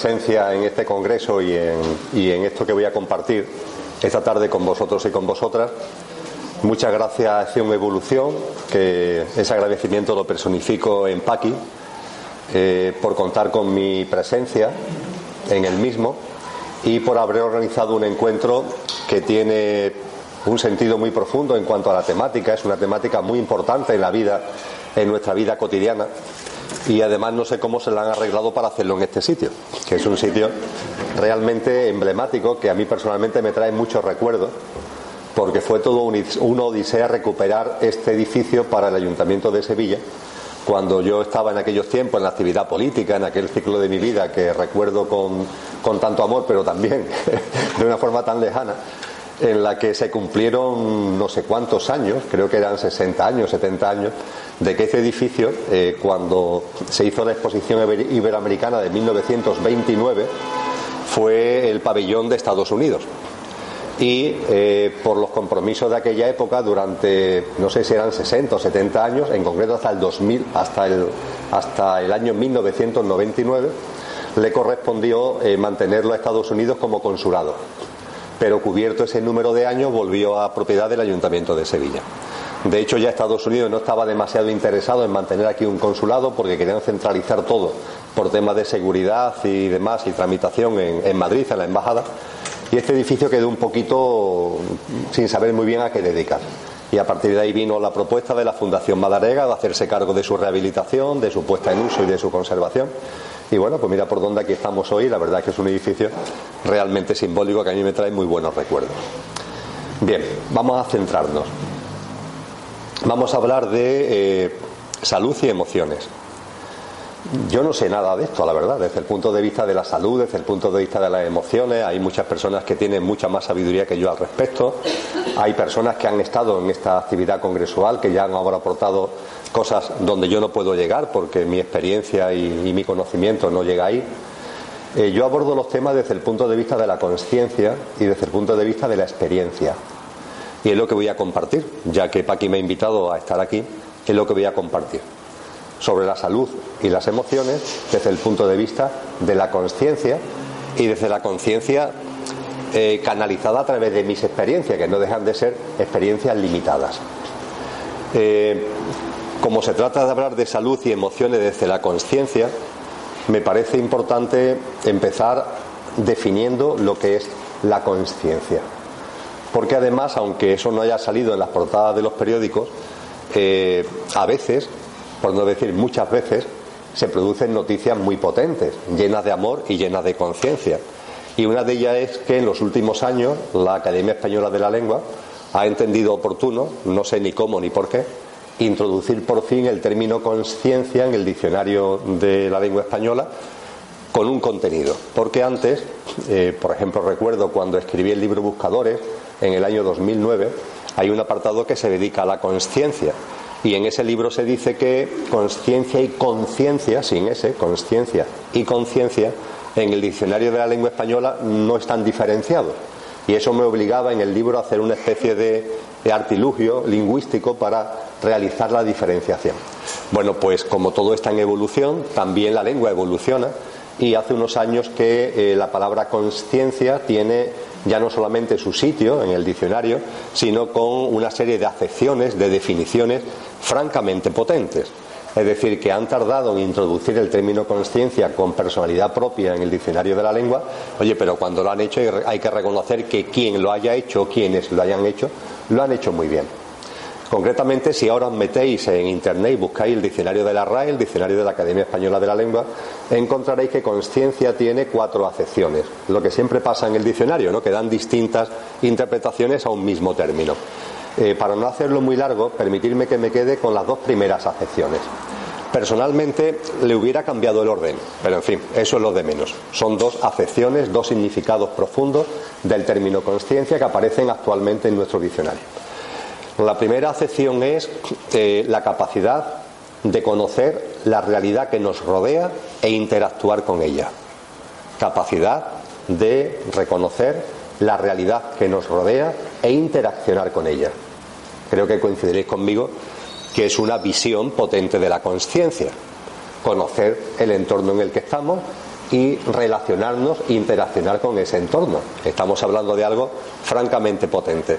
presencia en este congreso y en, esto que voy a compartir esta tarde con vosotros y con vosotras. Muchas gracias a Acción Evolución, que ese agradecimiento lo personifico en Paqui, eh, por contar con mi presencia en el mismo y por haber organizado un encuentro que tiene un sentido muy profundo en cuanto a la temática, es una temática muy importante en la vida, en nuestra vida cotidiana y además no sé cómo se la han arreglado para hacerlo en este sitio, que es un sitio realmente emblemático que a mí personalmente me trae muchos recuerdos porque fue todo un, una odisea recuperar este edificio para el Ayuntamiento de Sevilla cuando yo estaba en aquellos tiempos en la actividad política, en aquel ciclo de mi vida que recuerdo con, con tanto amor, pero también de una forma tan lejana, en la que se cumplieron no sé cuántos años, creo que eran 60 años, 70 años, de que este edificio, eh, cuando se hizo la exposición iberoamericana de 1929, fue el pabellón de Estados Unidos. Y eh, por los compromisos de aquella época, durante, no sé si eran 60 o 70 años, en concreto hasta el 2000, hasta el, hasta el año 1999, le correspondió eh, mantenerlo a Estados Unidos como consulado pero cubierto ese número de años volvió a propiedad del Ayuntamiento de Sevilla. De hecho, ya Estados Unidos no estaba demasiado interesado en mantener aquí un consulado porque querían centralizar todo por temas de seguridad y demás y tramitación en, Madrid, en la embajada. Y este edificio quedó un poquito sin saber muy bien a qué dedicar. Y a partir de ahí vino la propuesta de la Fundación Madarega de hacerse cargo de su rehabilitación, de su puesta en uso y de su conservación. Y bueno, pues mira por dónde aquí estamos hoy. La verdad que es un edificio realmente simbólico que a mí me trae muy buenos recuerdos. Bien, vamos a centrarnos. Vamos a hablar de eh, salud y emociones. Yo no sé nada de esto, la verdad, desde el punto de vista de la salud, desde el punto de vista de las emociones. Hay muchas personas que tienen mucha más sabiduría que yo al respecto. Hay personas que han estado en esta actividad congresual, que ya han ahora aportado cosas donde yo no puedo llegar porque mi experiencia y, mi conocimiento no llega ahí. Eh, yo abordo los temas desde el punto de vista de la conciencia y desde el punto de vista de la experiencia. Y es lo que voy a compartir, ya que Paqui me ha invitado a estar aquí, es lo que voy a compartir sobre la salud y las emociones desde el punto de vista de la conciencia y desde la conciencia eh, canalizada a través de mis experiencias, que no dejan de ser experiencias limitadas. Eh, como se trata de hablar de salud y emociones desde la conciencia, me parece importante empezar definiendo lo que es la conciencia. Porque además, aunque eso no haya salido en las portadas de los periódicos, eh, a veces, por no decir muchas veces, se producen noticias muy potentes, llenas de amor y llenas de conciencia. Y una de ellas es que en los últimos años la Academia Española de la Lengua ha entendido oportuno, no sé ni cómo ni por qué, introducir por fin el término conciencia en el diccionario de la lengua española con un contenido. Porque antes, eh, por ejemplo, recuerdo cuando escribí el libro Buscadores en el año 2009, hay un apartado que se dedica a la conciencia. Y en ese libro se dice que conciencia y conciencia, sin ese, conciencia y conciencia, en el diccionario de la lengua española no están diferenciados. Y eso me obligaba en el libro a hacer una especie de artilugio lingüístico para realizar la diferenciación. Bueno, pues como todo está en evolución, también la lengua evoluciona y hace unos años que eh, la palabra conciencia tiene ya no solamente su sitio en el diccionario, sino con una serie de acepciones, de definiciones francamente potentes. Es decir, que han tardado en introducir el término conciencia con personalidad propia en el diccionario de la lengua, oye, pero cuando lo han hecho hay que reconocer que quien lo haya hecho, quienes lo hayan hecho, lo han hecho muy bien. Concretamente, si ahora os metéis en internet y buscáis el diccionario de la RAE, el diccionario de la Academia Española de la Lengua, encontraréis que conciencia tiene cuatro acepciones. Lo que siempre pasa en el diccionario, ¿no? que dan distintas interpretaciones a un mismo término. Eh, para no hacerlo muy largo, permitirme que me quede con las dos primeras acepciones. Personalmente le hubiera cambiado el orden, pero en fin, eso es lo de menos. Son dos acepciones, dos significados profundos del término conciencia que aparecen actualmente en nuestro diccionario. La primera acepción es eh, la capacidad de conocer la realidad que nos rodea e interactuar con ella. Capacidad de reconocer la realidad que nos rodea e interaccionar con ella. Creo que coincidiréis conmigo que es una visión potente de la conciencia, conocer el entorno en el que estamos y relacionarnos, interaccionar con ese entorno. Estamos hablando de algo francamente potente.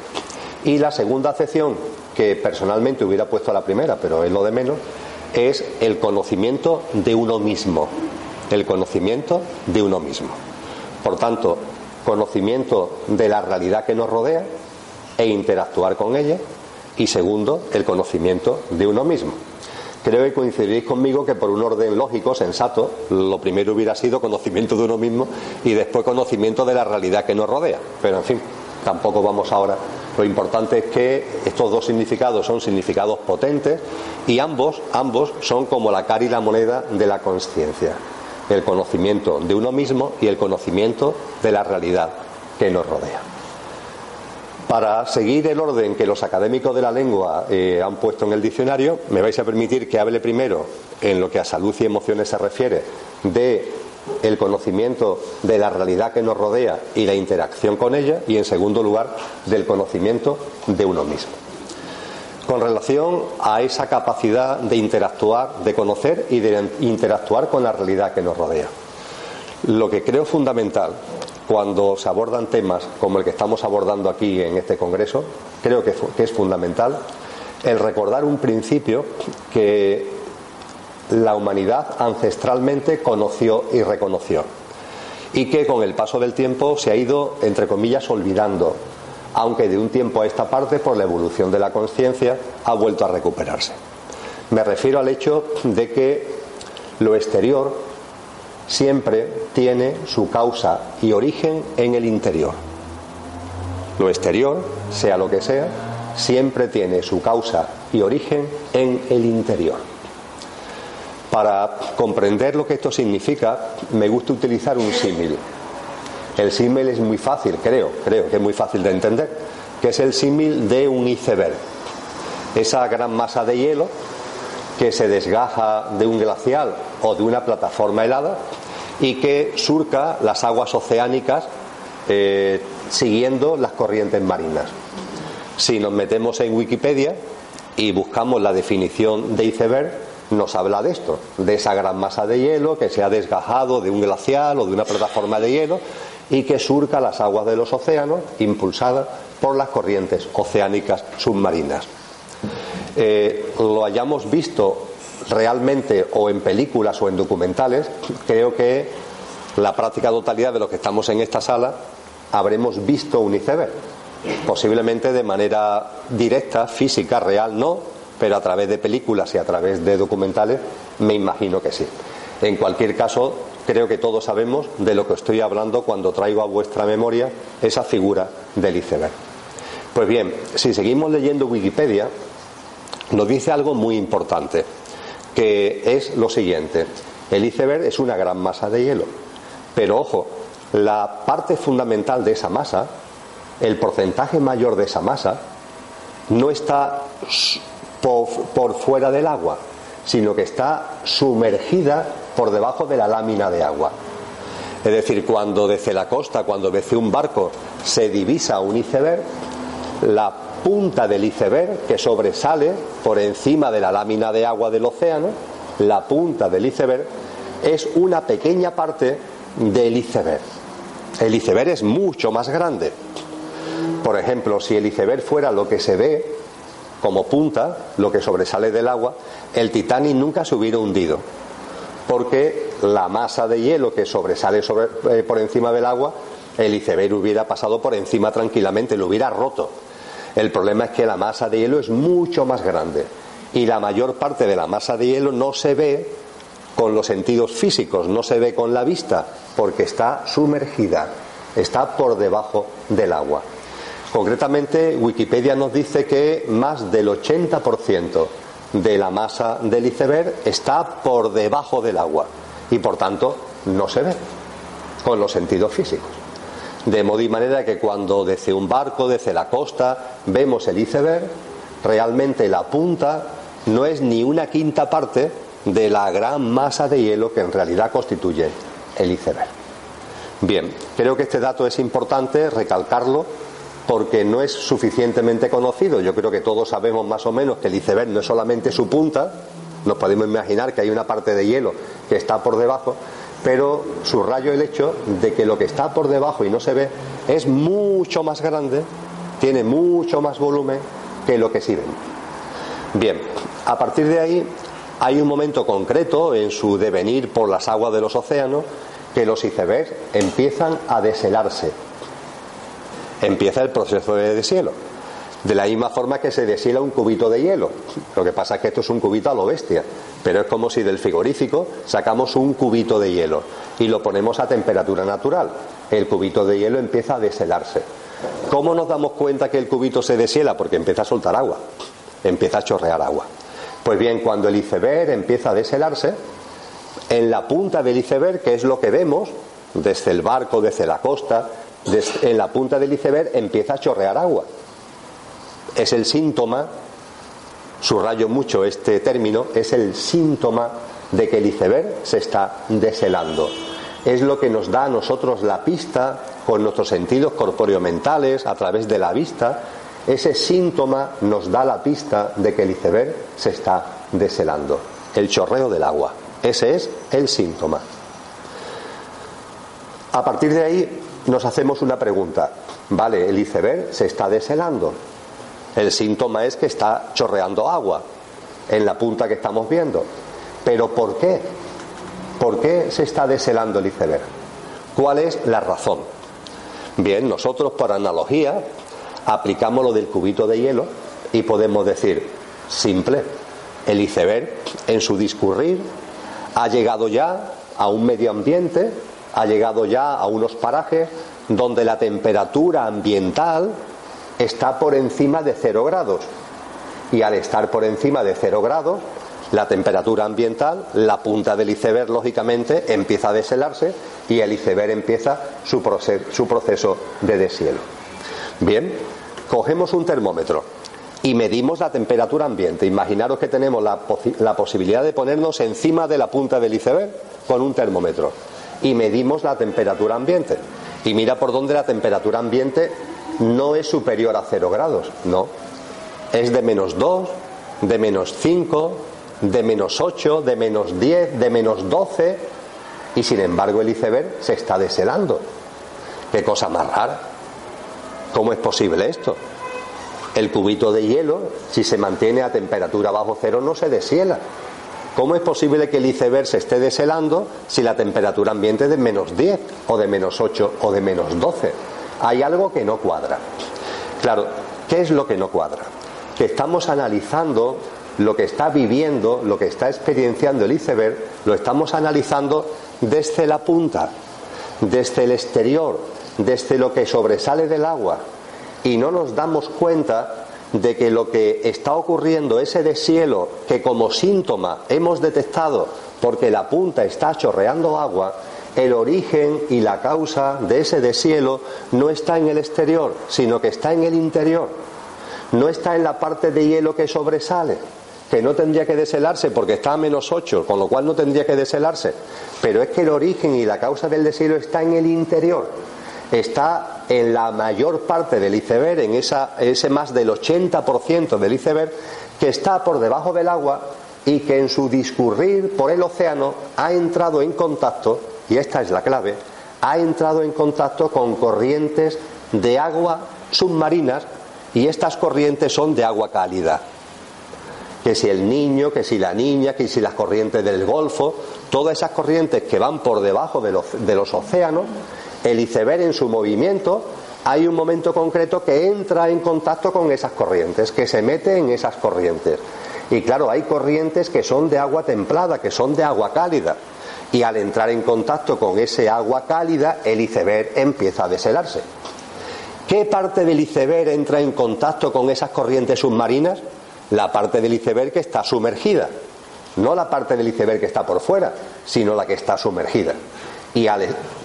Y la segunda acepción, que personalmente hubiera puesto a la primera, pero es lo de menos, es el conocimiento de uno mismo. El conocimiento de uno mismo. Por tanto, conocimiento de la realidad que nos rodea e interactuar con ella. Y segundo, el conocimiento de uno mismo. Creo que coincidiréis conmigo que por un orden lógico, sensato, lo primero hubiera sido conocimiento de uno mismo y después conocimiento de la realidad que nos rodea. Pero en fin, tampoco vamos ahora. Lo importante es que estos dos significados son significados potentes y ambos, ambos son como la cara y la moneda de la conciencia. El conocimiento de uno mismo y el conocimiento de la realidad que nos rodea. Para seguir el orden que los académicos de la lengua eh, han puesto en el diccionario, me vais a permitir que hable primero, en lo que a salud y emociones se refiere, de el conocimiento de la realidad que nos rodea y la interacción con ella, y en segundo lugar, del conocimiento de uno mismo. Con relación a esa capacidad de interactuar, de conocer y de interactuar con la realidad que nos rodea. Lo que creo fundamental cuando se abordan temas como el que estamos abordando aquí en este Congreso, creo que, es fundamental el recordar un principio que la humanidad ancestralmente conoció y reconoció y que con el paso del tiempo se ha ido, entre comillas, olvidando, aunque de un tiempo a esta parte, por la evolución de la conciencia, ha vuelto a recuperarse. Me refiero al hecho de que lo exterior siempre tiene su causa y origen en el interior. Lo exterior, sea lo que sea, siempre tiene su causa y origen en el interior. Para comprender lo que esto significa, me gusta utilizar un símil. El símil es muy fácil, creo, creo que es muy fácil de entender, que es el símil de un iceberg. Esa gran masa de hielo que se desgaja de un glacial o de una plataforma helada y que surca las aguas oceánicas eh, siguiendo las corrientes marinas. Si nos metemos en Wikipedia y buscamos la definición de iceberg, nos habla de esto, de esa gran masa de hielo que se ha desgajado de un glacial o de una plataforma de hielo y que surca las aguas de los océanos impulsada por las corrientes oceánicas submarinas. Eh, lo hayamos visto realmente o en películas o en documentales, creo que la práctica totalidad de los que estamos en esta sala habremos visto un iceberg. Posiblemente de manera directa, física, real, no, pero a través de películas y a través de documentales me imagino que sí. En cualquier caso, creo que todos sabemos de lo que estoy hablando cuando traigo a vuestra memoria esa figura del iceberg. Pues bien, si seguimos leyendo Wikipedia, nos dice algo muy importante que es lo siguiente. El iceberg es una gran masa de hielo. Pero ojo, la parte fundamental de esa masa, el porcentaje mayor de esa masa, no está por, fuera del agua, sino que está sumergida por debajo de la lámina de agua. Es decir, cuando desde la costa, cuando desde un barco se divisa un iceberg, la punta del iceberg que sobresale por encima de la lámina de agua del océano, la punta del iceberg es una pequeña parte del iceberg. El iceberg es mucho más grande. Por ejemplo, si el iceberg fuera lo que se ve como punta, lo que sobresale del agua, el Titanic nunca se hubiera hundido, porque la masa de hielo que sobresale eh, por encima del agua, el iceberg hubiera pasado por encima tranquilamente, lo hubiera roto. El problema es que la masa de hielo es mucho más grande y la mayor parte de la masa de hielo no se ve con los sentidos físicos, no se ve con la vista porque está sumergida, está por debajo del agua. Concretamente, Wikipedia nos dice que más del 80% de la masa del iceberg está por debajo del agua y por tanto no se ve con los sentidos físicos. De modo y manera que cuando desde un barco, desde la costa, vemos el iceberg, realmente la punta no es ni una quinta parte de la gran masa de hielo que en realidad constituye el iceberg. Bien, creo que este dato es importante recalcarlo porque no es suficientemente conocido. Yo creo que todos sabemos más o menos que el iceberg no es solamente su punta, nos podemos imaginar que hay una parte de hielo que está por debajo, pero subrayo el hecho de que lo que está por debajo y no se ve es mucho más grande, tiene mucho más volumen que lo que sí ven. Bien, a partir de ahí hay un momento concreto en su devenir por las aguas de los océanos que los icebergs empiezan a deshelarse. Empieza el proceso de deshielo. De la misma forma que se deshiela un cubito de hielo. Lo que pasa es que esto es un cubito a lo bestia, pero es como si del frigorífico sacamos un cubito de hielo y lo ponemos a temperatura natural. El cubito de hielo empieza a deshelarse. ¿Cómo nos damos cuenta que el cubito se deshiela? Porque empieza a soltar agua, empieza a chorrear agua. Pues bien, cuando el iceberg empieza a deshelarse, en la punta del iceberg, que es lo que vemos, desde el barco, desde la costa, en la punta del iceberg empieza a chorrear agua es el síntoma, subrayo mucho este término, es el síntoma de que el iceberg se está deshelando. Es lo que nos da a nosotros la pista con nuestros sentidos corpóreo-mentales, a través de la vista. Ese síntoma nos da la pista de que el iceberg se está deshelando. El chorreo del agua. Ese es el síntoma. A partir de ahí nos hacemos una pregunta. Vale, el iceberg se está deshelando. El síntoma es que está chorreando agua en la punta que estamos viendo. Pero ¿por qué? ¿Por qué se está deshelando el iceberg? ¿Cuál es la razón? Bien, nosotros por analogía aplicamos lo del cubito de hielo y podemos decir, simple, el iceberg en su discurrir ha llegado ya a un medio ambiente, ha llegado ya a unos parajes donde la temperatura ambiental está por encima de cero grados. Y al estar por encima de cero grados, la temperatura ambiental, la punta del iceberg, lógicamente, empieza a deshelarse y el iceberg empieza su, su proceso de deshielo. Bien, cogemos un termómetro y medimos la temperatura ambiente. Imaginaros que tenemos la, la, posibilidad de ponernos encima de la punta del iceberg con un termómetro y medimos la temperatura ambiente. Y mira por dónde la temperatura ambiente no es superior a cero grados, no. Es de menos 2, de menos 5, de menos 8, de menos 10, de menos 12 y sin embargo el iceberg se está deshelando. Qué cosa más rara. ¿Cómo es posible esto? El cubito de hielo, si se mantiene a temperatura bajo cero, no se deshiela. ¿Cómo es posible que el iceberg se esté deshelando si la temperatura ambiente es de menos 10 o de menos 8 o de menos 12? hay algo que no cuadra. Claro, ¿qué es lo que no cuadra? Que estamos analizando lo que está viviendo, lo que está experienciando el iceberg, lo estamos analizando desde la punta, desde el exterior, desde lo que sobresale del agua. Y no nos damos cuenta de que lo que está ocurriendo, ese deshielo que como síntoma hemos detectado porque la punta está chorreando agua, el origen y la causa de ese deshielo no está en el exterior, sino que está en el interior. No está en la parte de hielo que sobresale, que no tendría que deshelarse porque está a menos 8, con lo cual no tendría que deshelarse. Pero es que el origen y la causa del deshielo está en el interior. Está en la mayor parte del iceberg, en esa, ese más del 80% del iceberg, que está por debajo del agua y que en su discurrir por el océano ha entrado en contacto y esta es la clave, ha entrado en contacto con corrientes de agua submarinas y estas corrientes son de agua cálida. Que si el niño, que si la niña, que si las corrientes del Golfo, todas esas corrientes que van por debajo de los, de los océanos, el iceberg en su movimiento, hay un momento concreto que entra en contacto con esas corrientes, que se mete en esas corrientes. Y claro, hay corrientes que son de agua templada, que son de agua cálida y al entrar en contacto con ese agua cálida, el iceberg empieza a deshelarse. ¿Qué parte del iceberg entra en contacto con esas corrientes submarinas? La parte del iceberg que está sumergida, no la parte del iceberg que está por fuera, sino la que está sumergida, y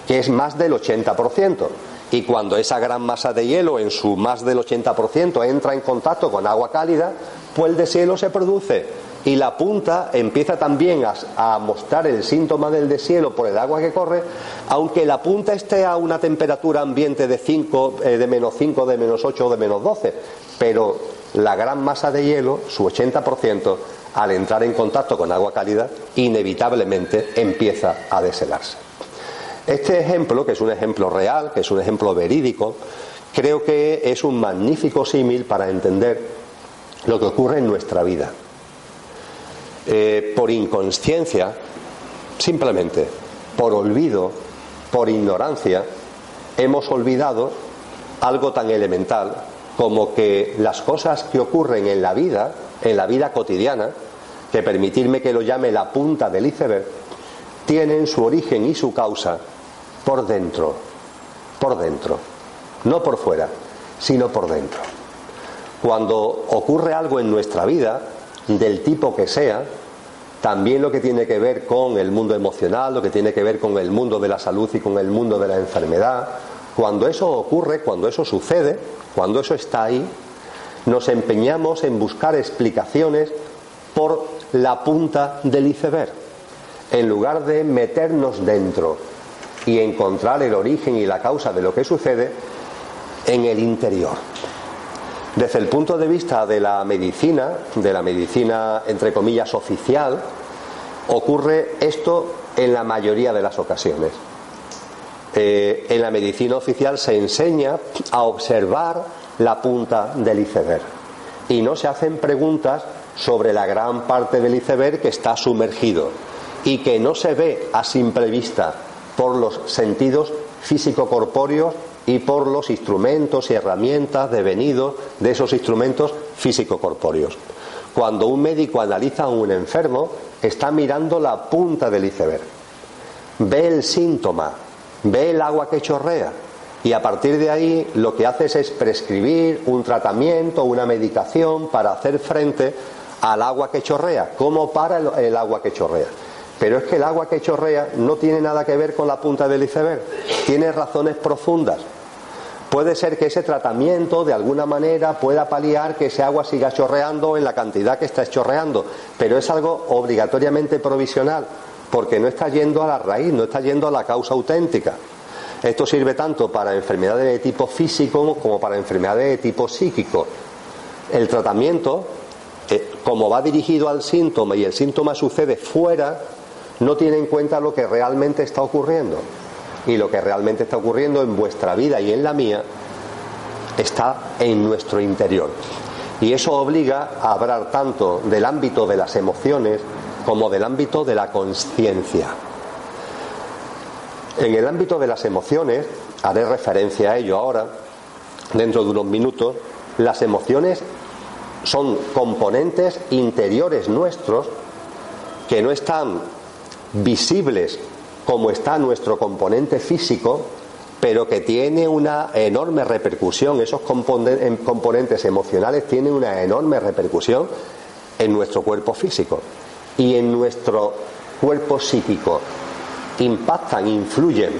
que es más del 80%. Y cuando esa gran masa de hielo, en su más del 80%, entra en contacto con agua cálida, pues el deshielo se produce y la punta empieza también a, mostrar el síntoma del deshielo por el agua que corre, aunque la punta esté a una temperatura ambiente de 5, eh, de menos 5, de menos 8 o de menos 12, pero la gran masa de hielo, su 80%, al entrar en contacto con agua cálida, inevitablemente empieza a deshelarse. Este ejemplo, que es un ejemplo real, que es un ejemplo verídico, creo que es un magnífico símil para entender lo que ocurre en nuestra vida. Eh, por inconsciencia, simplemente por olvido, por ignorancia, hemos olvidado algo tan elemental como que las cosas que ocurren en la vida, en la vida cotidiana, que permitirme que lo llame la punta del iceberg, tienen su origen y su causa por dentro, por dentro, no por fuera, sino por dentro. Cuando ocurre algo en nuestra vida, del tipo que sea, también lo que tiene que ver con el mundo emocional, lo que tiene que ver con el mundo de la salud y con el mundo de la enfermedad, cuando eso ocurre, cuando eso sucede, cuando eso está ahí, nos empeñamos en buscar explicaciones por la punta del iceberg, en lugar de meternos dentro y encontrar el origen y la causa de lo que sucede en el interior. Desde el punto de vista de la medicina, de la medicina entre comillas oficial, ocurre esto en la mayoría de las ocasiones. Eh, en la medicina oficial se enseña a observar la punta del iceberg y no se hacen preguntas sobre la gran parte del iceberg que está sumergido y que no se ve a simple vista por los sentidos físico-corpóreos y por los instrumentos y herramientas devenidos de esos instrumentos físico-corpóreos. Cuando un médico analiza a un enfermo, está mirando la punta del iceberg. Ve el síntoma, ve el agua que chorrea y a partir de ahí lo que hace es prescribir un tratamiento, una medicación para hacer frente al agua que chorrea. ¿Cómo para el agua que chorrea? Pero es que el agua que chorrea no tiene nada que ver con la punta del iceberg, tiene razones profundas. Puede ser que ese tratamiento de alguna manera pueda paliar que ese agua siga chorreando en la cantidad que está chorreando, pero es algo obligatoriamente provisional, porque no está yendo a la raíz, no está yendo a la causa auténtica. Esto sirve tanto para enfermedades de tipo físico como para enfermedades de tipo psíquico. El tratamiento, eh, como va dirigido al síntoma y el síntoma sucede fuera, no tiene en cuenta lo que realmente está ocurriendo. Y lo que realmente está ocurriendo en vuestra vida y en la mía está en nuestro interior. Y eso obliga a hablar tanto del ámbito de las emociones como del ámbito de la conciencia. En el ámbito de las emociones, haré referencia a ello ahora, dentro de unos minutos, las emociones son componentes interiores nuestros que no están visibles como está nuestro componente físico, pero que tiene una enorme repercusión, esos componentes emocionales tienen una enorme repercusión en nuestro cuerpo físico y en nuestro cuerpo psíquico. Impactan, influyen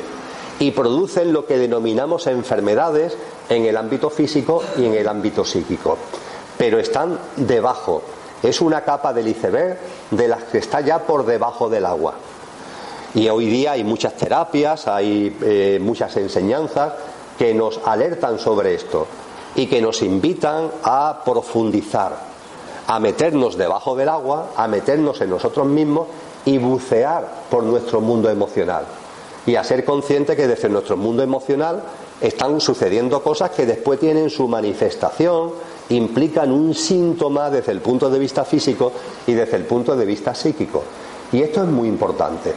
y producen lo que denominamos enfermedades en el ámbito físico y en el ámbito psíquico. Pero están debajo, es una capa del iceberg de las que está ya por debajo del agua. Y hoy día hay muchas terapias, hay eh, muchas enseñanzas que nos alertan sobre esto y que nos invitan a profundizar, a meternos debajo del agua, a meternos en nosotros mismos y bucear por nuestro mundo emocional. Y a ser conscientes que desde nuestro mundo emocional están sucediendo cosas que después tienen su manifestación, implican un síntoma desde el punto de vista físico y desde el punto de vista psíquico. Y esto es muy importante.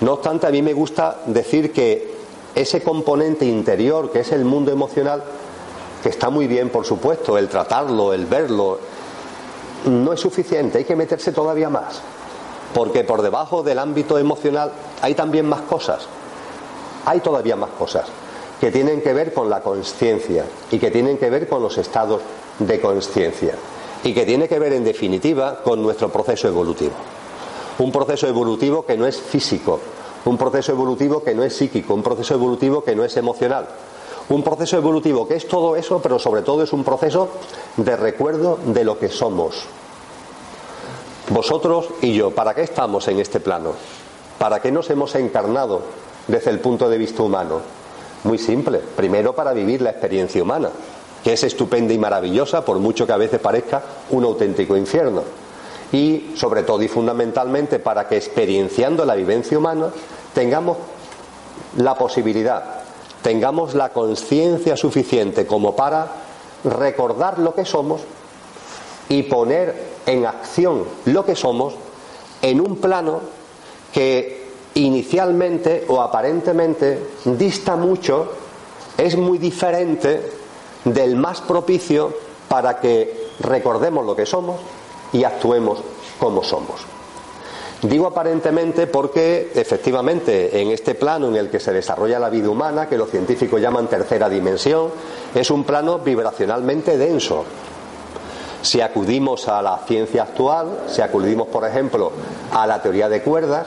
No obstante, a mí me gusta decir que ese componente interior, que es el mundo emocional, que está muy bien, por supuesto, el tratarlo, el verlo, no es suficiente, hay que meterse todavía más. Porque por debajo del ámbito emocional hay también más cosas. Hay todavía más cosas que tienen que ver con la conciencia y que tienen que ver con los estados de conciencia y que tiene que ver en definitiva con nuestro proceso evolutivo. Un proceso evolutivo que no es físico, un proceso evolutivo que no es psíquico, un proceso evolutivo que no es emocional, un proceso evolutivo que es todo eso, pero sobre todo es un proceso de recuerdo de lo que somos. Vosotros y yo, ¿para qué estamos en este plano? ¿Para qué nos hemos encarnado desde el punto de vista humano? Muy simple. Primero para vivir la experiencia humana, que es estupenda y maravillosa, por mucho que a veces parezca un auténtico infierno. Y sobre todo y fundamentalmente para que experienciando la vivencia humana tengamos la posibilidad, tengamos la conciencia suficiente como para recordar lo que somos y poner en acción lo que somos en un plano que inicialmente o aparentemente dista mucho, es muy diferente del más propicio para que recordemos lo que somos y actuemos como somos. Digo aparentemente porque efectivamente en este plano en el que se desarrolla la vida humana, que los científicos llaman tercera dimensión, es un plano vibracionalmente denso. Si acudimos a la ciencia actual, si acudimos por ejemplo a la teoría de cuerdas,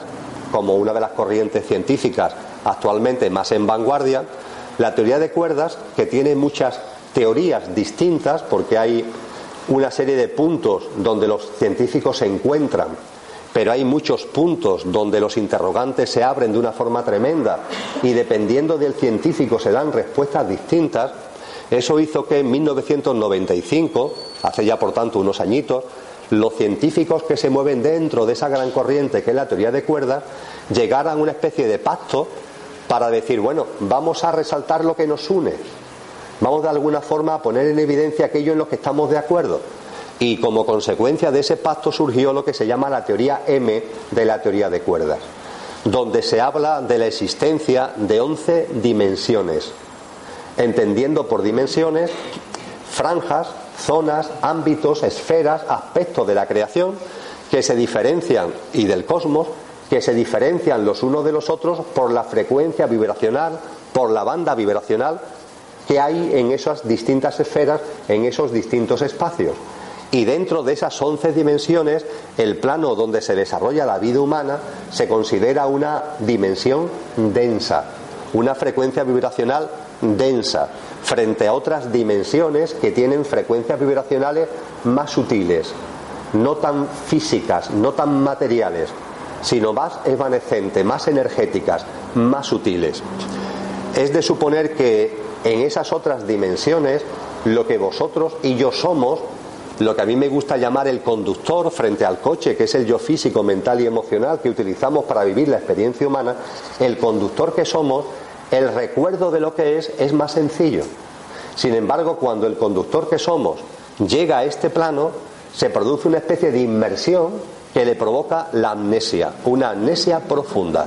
como una de las corrientes científicas actualmente más en vanguardia, la teoría de cuerdas, que tiene muchas teorías distintas, porque hay una serie de puntos donde los científicos se encuentran, pero hay muchos puntos donde los interrogantes se abren de una forma tremenda y dependiendo del científico se dan respuestas distintas, eso hizo que en 1995, hace ya por tanto unos añitos, los científicos que se mueven dentro de esa gran corriente que es la teoría de cuerdas llegaran a una especie de pacto para decir, bueno, vamos a resaltar lo que nos une, vamos de alguna forma a poner en evidencia aquello en lo que estamos de acuerdo. Y como consecuencia de ese pacto surgió lo que se llama la teoría M de la teoría de cuerdas, donde se habla de la existencia de 11 dimensiones, entendiendo por dimensiones franjas zonas, ámbitos, esferas, aspectos de la creación que se diferencian y del cosmos que se diferencian los unos de los otros por la frecuencia vibracional, por la banda vibracional que hay en esas distintas esferas, en esos distintos espacios. Y dentro de esas once dimensiones, el plano donde se desarrolla la vida humana se considera una dimensión densa, una frecuencia vibracional densa, frente a otras dimensiones que tienen frecuencias vibracionales más sutiles, no tan físicas, no tan materiales, sino más evanescentes, más energéticas, más sutiles. Es de suponer que en esas otras dimensiones lo que vosotros y yo somos, lo que a mí me gusta llamar el conductor frente al coche, que es el yo físico, mental y emocional que utilizamos para vivir la experiencia humana, el conductor que somos el recuerdo de lo que es es más sencillo. Sin embargo, cuando el conductor que somos llega a este plano, se produce una especie de inmersión que le provoca la amnesia, una amnesia profunda.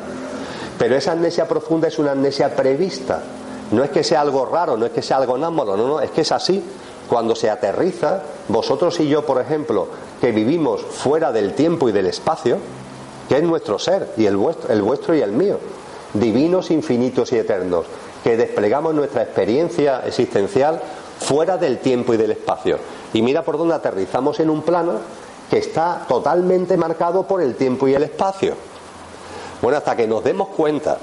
Pero esa amnesia profunda es una amnesia prevista. No es que sea algo raro, no es que sea algo anámalo, no, no, es que es así. Cuando se aterriza, vosotros y yo, por ejemplo, que vivimos fuera del tiempo y del espacio, que es nuestro ser, y el vuestro, el vuestro y el mío, divinos, infinitos y eternos, que desplegamos nuestra experiencia existencial fuera del tiempo y del espacio. Y mira por dónde aterrizamos en un plano que está totalmente marcado por el tiempo y el espacio. Bueno, hasta que nos demos cuenta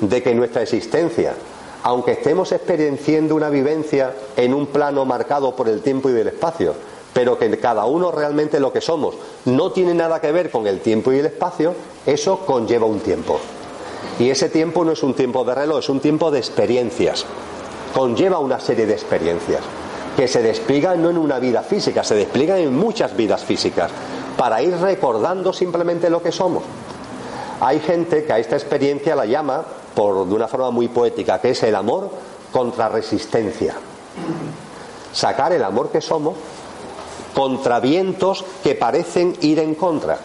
de que nuestra existencia, aunque estemos experienciando una vivencia en un plano marcado por el tiempo y el espacio, pero que cada uno realmente lo que somos no tiene nada que ver con el tiempo y el espacio, eso conlleva un tiempo. Y ese tiempo no es un tiempo de reloj, es un tiempo de experiencias. Conlleva una serie de experiencias que se despliegan no en una vida física, se despliegan en muchas vidas físicas para ir recordando simplemente lo que somos. Hay gente que a esta experiencia la llama, por, de una forma muy poética, que es el amor contra resistencia. Sacar el amor que somos contra vientos que parecen ir en contra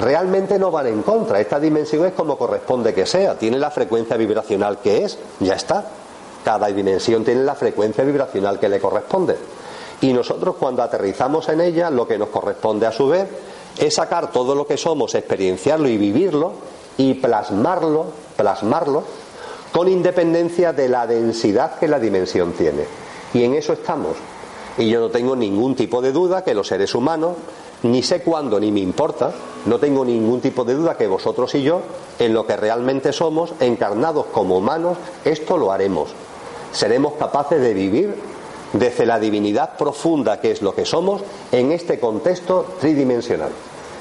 realmente no van en contra. Esta dimensión es como corresponde que sea, tiene la frecuencia vibracional que es, ya está. Cada dimensión tiene la frecuencia vibracional que le corresponde. Y nosotros cuando aterrizamos en ella, lo que nos corresponde a su vez es sacar todo lo que somos, experienciarlo y vivirlo y plasmarlo, plasmarlo con independencia de la densidad que la dimensión tiene. Y en eso estamos. Y yo no tengo ningún tipo de duda que los seres humanos ni sé cuándo ni me importa, no tengo ningún tipo de duda que vosotros y yo, en lo que realmente somos, encarnados como humanos, esto lo haremos. Seremos capaces de vivir desde la divinidad profunda que es lo que somos en este contexto tridimensional.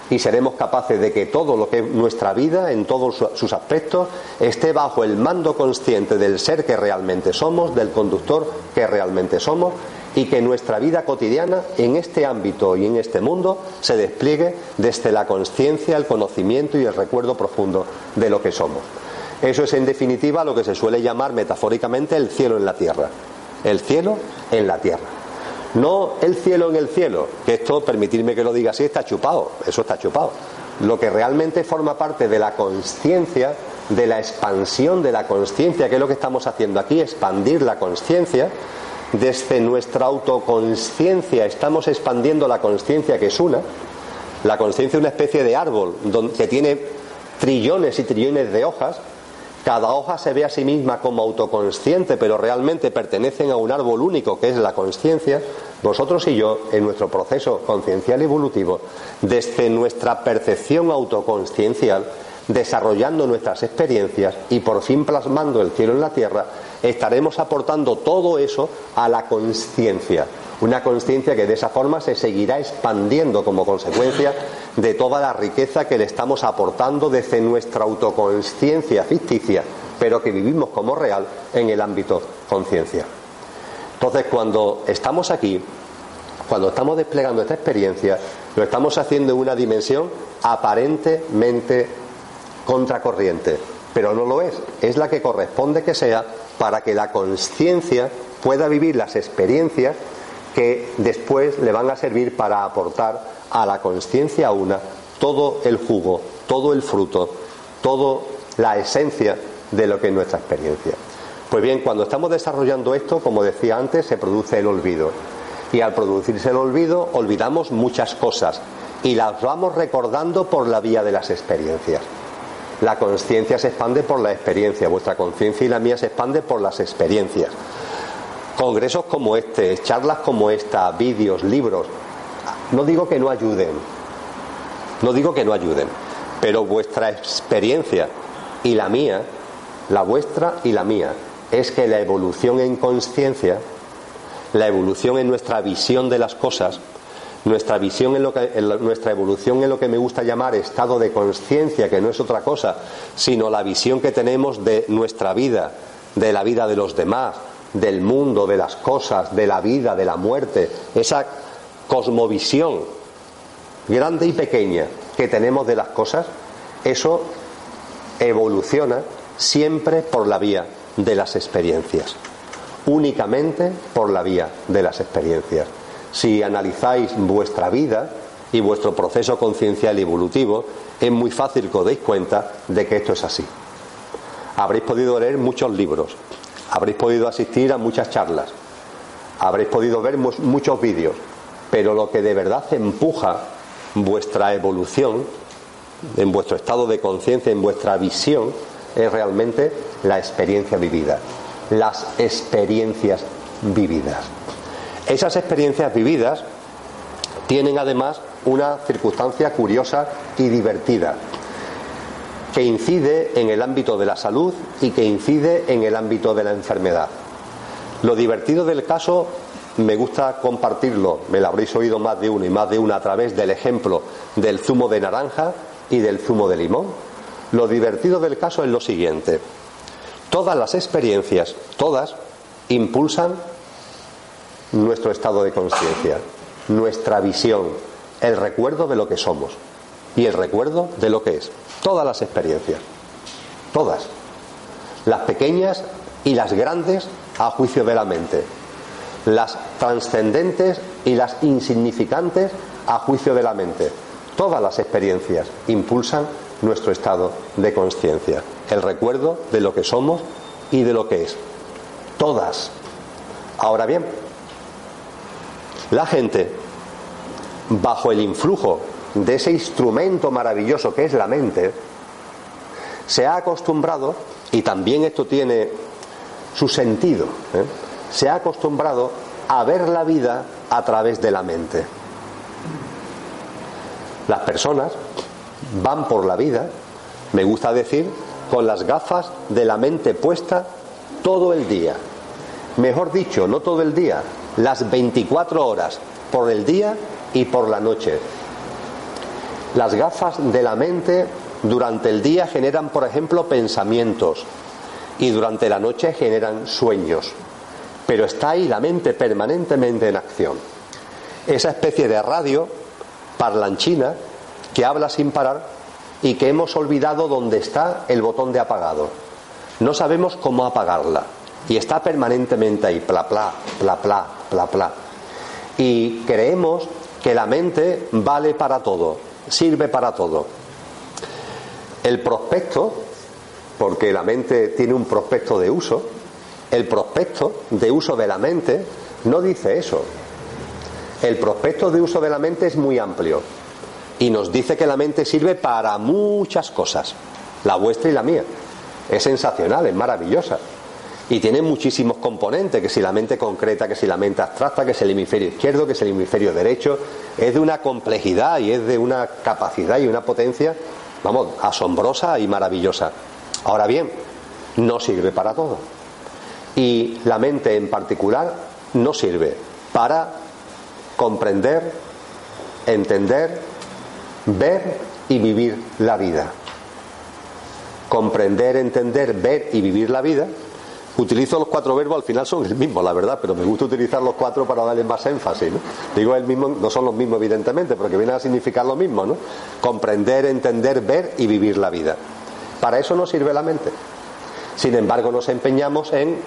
Y seremos capaces de que todo lo que es nuestra vida, en todos sus aspectos, esté bajo el mando consciente del ser que realmente somos, del conductor que realmente somos, y que nuestra vida cotidiana, en este ámbito y en este mundo, se despliegue desde la conciencia, el conocimiento y el recuerdo profundo de lo que somos. Eso es en definitiva lo que se suele llamar metafóricamente el cielo en la tierra. El cielo en la tierra. No el cielo en el cielo, que esto, permitirme que lo diga así, está chupado, eso está chupado. Lo que realmente forma parte de la conciencia, de la expansión de la conciencia, que es lo que estamos haciendo aquí, expandir la conciencia, desde nuestra autoconciencia estamos expandiendo la conciencia que es una, la conciencia es una especie de árbol que tiene trillones y trillones de hojas, cada hoja se ve a sí misma como autoconsciente, pero realmente pertenecen a un árbol único que es la conciencia, vosotros y yo, en nuestro proceso conciencial evolutivo, desde nuestra percepción autoconsciencial, desarrollando nuestras experiencias y por fin plasmando el cielo en la tierra, estaremos aportando todo eso a la conciencia. Una conciencia que de esa forma se seguirá expandiendo como consecuencia de toda la riqueza que le estamos aportando desde nuestra autoconsciencia ficticia, pero que vivimos como real en el ámbito conciencia. Entonces, cuando estamos aquí, cuando estamos desplegando esta experiencia, lo estamos haciendo en una dimensión aparentemente contracorriente, pero no lo es, es la que corresponde que sea para que la conciencia pueda vivir las experiencias que después le van a servir para aportar a la conciencia una todo el jugo, todo el fruto, toda la esencia de lo que es nuestra experiencia. Pues bien, cuando estamos desarrollando esto, como decía antes, se produce el olvido. Y al producirse el olvido, olvidamos muchas cosas y las vamos recordando por la vía de las experiencias. La conciencia se expande por la experiencia, vuestra conciencia y la mía se expande por las experiencias. Congresos como este, charlas como esta, vídeos, libros, no digo que no ayuden, no digo que no ayuden, pero vuestra experiencia y la mía, la vuestra y la mía, es que la evolución en conciencia, la evolución en nuestra visión de las cosas, nuestra visión en lo que, nuestra evolución en lo que me gusta llamar estado de conciencia, que no es otra cosa, sino la visión que tenemos de nuestra vida, de la vida de los demás, del mundo, de las cosas, de la vida, de la muerte, esa cosmovisión grande y pequeña que tenemos de las cosas, eso evoluciona siempre por la vía de las experiencias, únicamente por la vía de las experiencias. Si analizáis vuestra vida y vuestro proceso conciencial evolutivo, es muy fácil que os deis cuenta de que esto es así. Habréis podido leer muchos libros, habréis podido asistir a muchas charlas, habréis podido ver muchos vídeos, pero lo que de verdad empuja vuestra evolución, en vuestro estado de conciencia, en vuestra visión, es realmente la experiencia vivida, las experiencias vividas. Esas experiencias vividas tienen además una circunstancia curiosa y divertida que incide en el ámbito de la salud y que incide en el ámbito de la enfermedad. Lo divertido del caso me gusta compartirlo, me lo habréis oído más de uno y más de una a través del ejemplo del zumo de naranja y del zumo de limón. Lo divertido del caso es lo siguiente. Todas las experiencias, todas, impulsan nuestro estado de conciencia, nuestra visión, el recuerdo de lo que somos y el recuerdo de lo que es. Todas las experiencias, todas, las pequeñas y las grandes a juicio de la mente, las trascendentes y las insignificantes a juicio de la mente. Todas las experiencias impulsan nuestro estado de conciencia, el recuerdo de lo que somos y de lo que es. Todas. Ahora bien, la gente, bajo el influjo de ese instrumento maravilloso que es la mente, se ha acostumbrado, y también esto tiene su sentido, ¿eh? se ha acostumbrado a ver la vida a través de la mente. Las personas van por la vida, me gusta decir, con las gafas de la mente puesta todo el día. Mejor dicho, no todo el día, las 24 horas por el día y por la noche. Las gafas de la mente durante el día generan, por ejemplo, pensamientos y durante la noche generan sueños. Pero está ahí la mente permanentemente en acción. Esa especie de radio parlanchina que habla sin parar y que hemos olvidado dónde está el botón de apagado. No sabemos cómo apagarla y está permanentemente ahí, pla, pla, pla, pla, pla. Y creemos que la mente vale para todo, sirve para todo. El prospecto, porque la mente tiene un prospecto de uso, el prospecto de uso de la mente no dice eso. El prospecto de uso de la mente es muy amplio y nos dice que la mente sirve para muchas cosas, la vuestra y la mía. Es sensacional, es maravillosa. Y tiene muchísimos componentes, que si la mente concreta, que si la mente abstracta, que es el hemisferio izquierdo, que es el hemisferio derecho, es de una complejidad y es de una capacidad y una potencia, vamos, asombrosa y maravillosa. Ahora bien, no sirve para todo. Y la mente en particular no sirve para comprender, entender, ver y vivir la vida. Comprender, entender, ver y vivir la vida Utilizo los cuatro verbos, al final son el mismo, la verdad, pero me gusta utilizar los cuatro para darle más énfasis. ¿no? Digo el mismo, no son los mismos, evidentemente, porque vienen a significar lo mismo, ¿no? Comprender, entender, ver y vivir la vida. Para eso nos sirve la mente. Sin embargo, nos empeñamos en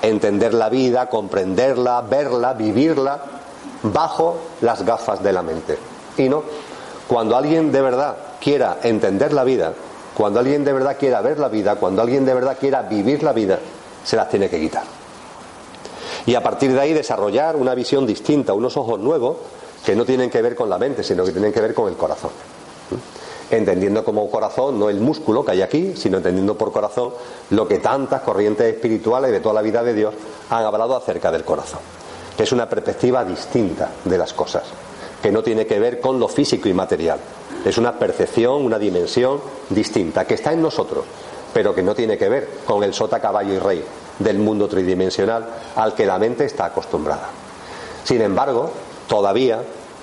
entender la vida, comprenderla, verla, vivirla, bajo las gafas de la mente. Y no, cuando alguien de verdad quiera entender la vida, cuando alguien de verdad quiera ver la vida, cuando alguien de verdad quiera vivir la vida, se las tiene que quitar. Y a partir de ahí desarrollar una visión distinta, unos ojos nuevos que no tienen que ver con la mente, sino que tienen que ver con el corazón. Entendiendo como corazón no el músculo que hay aquí, sino entendiendo por corazón lo que tantas corrientes espirituales de toda la vida de Dios han hablado acerca del corazón. Que es una perspectiva distinta de las cosas, que no tiene que ver con lo físico y material. Es una percepción, una dimensión distinta, que está en nosotros, pero que no tiene que ver con el sota, caballo y rey del mundo tridimensional al que la mente está acostumbrada. Sin embargo, todavía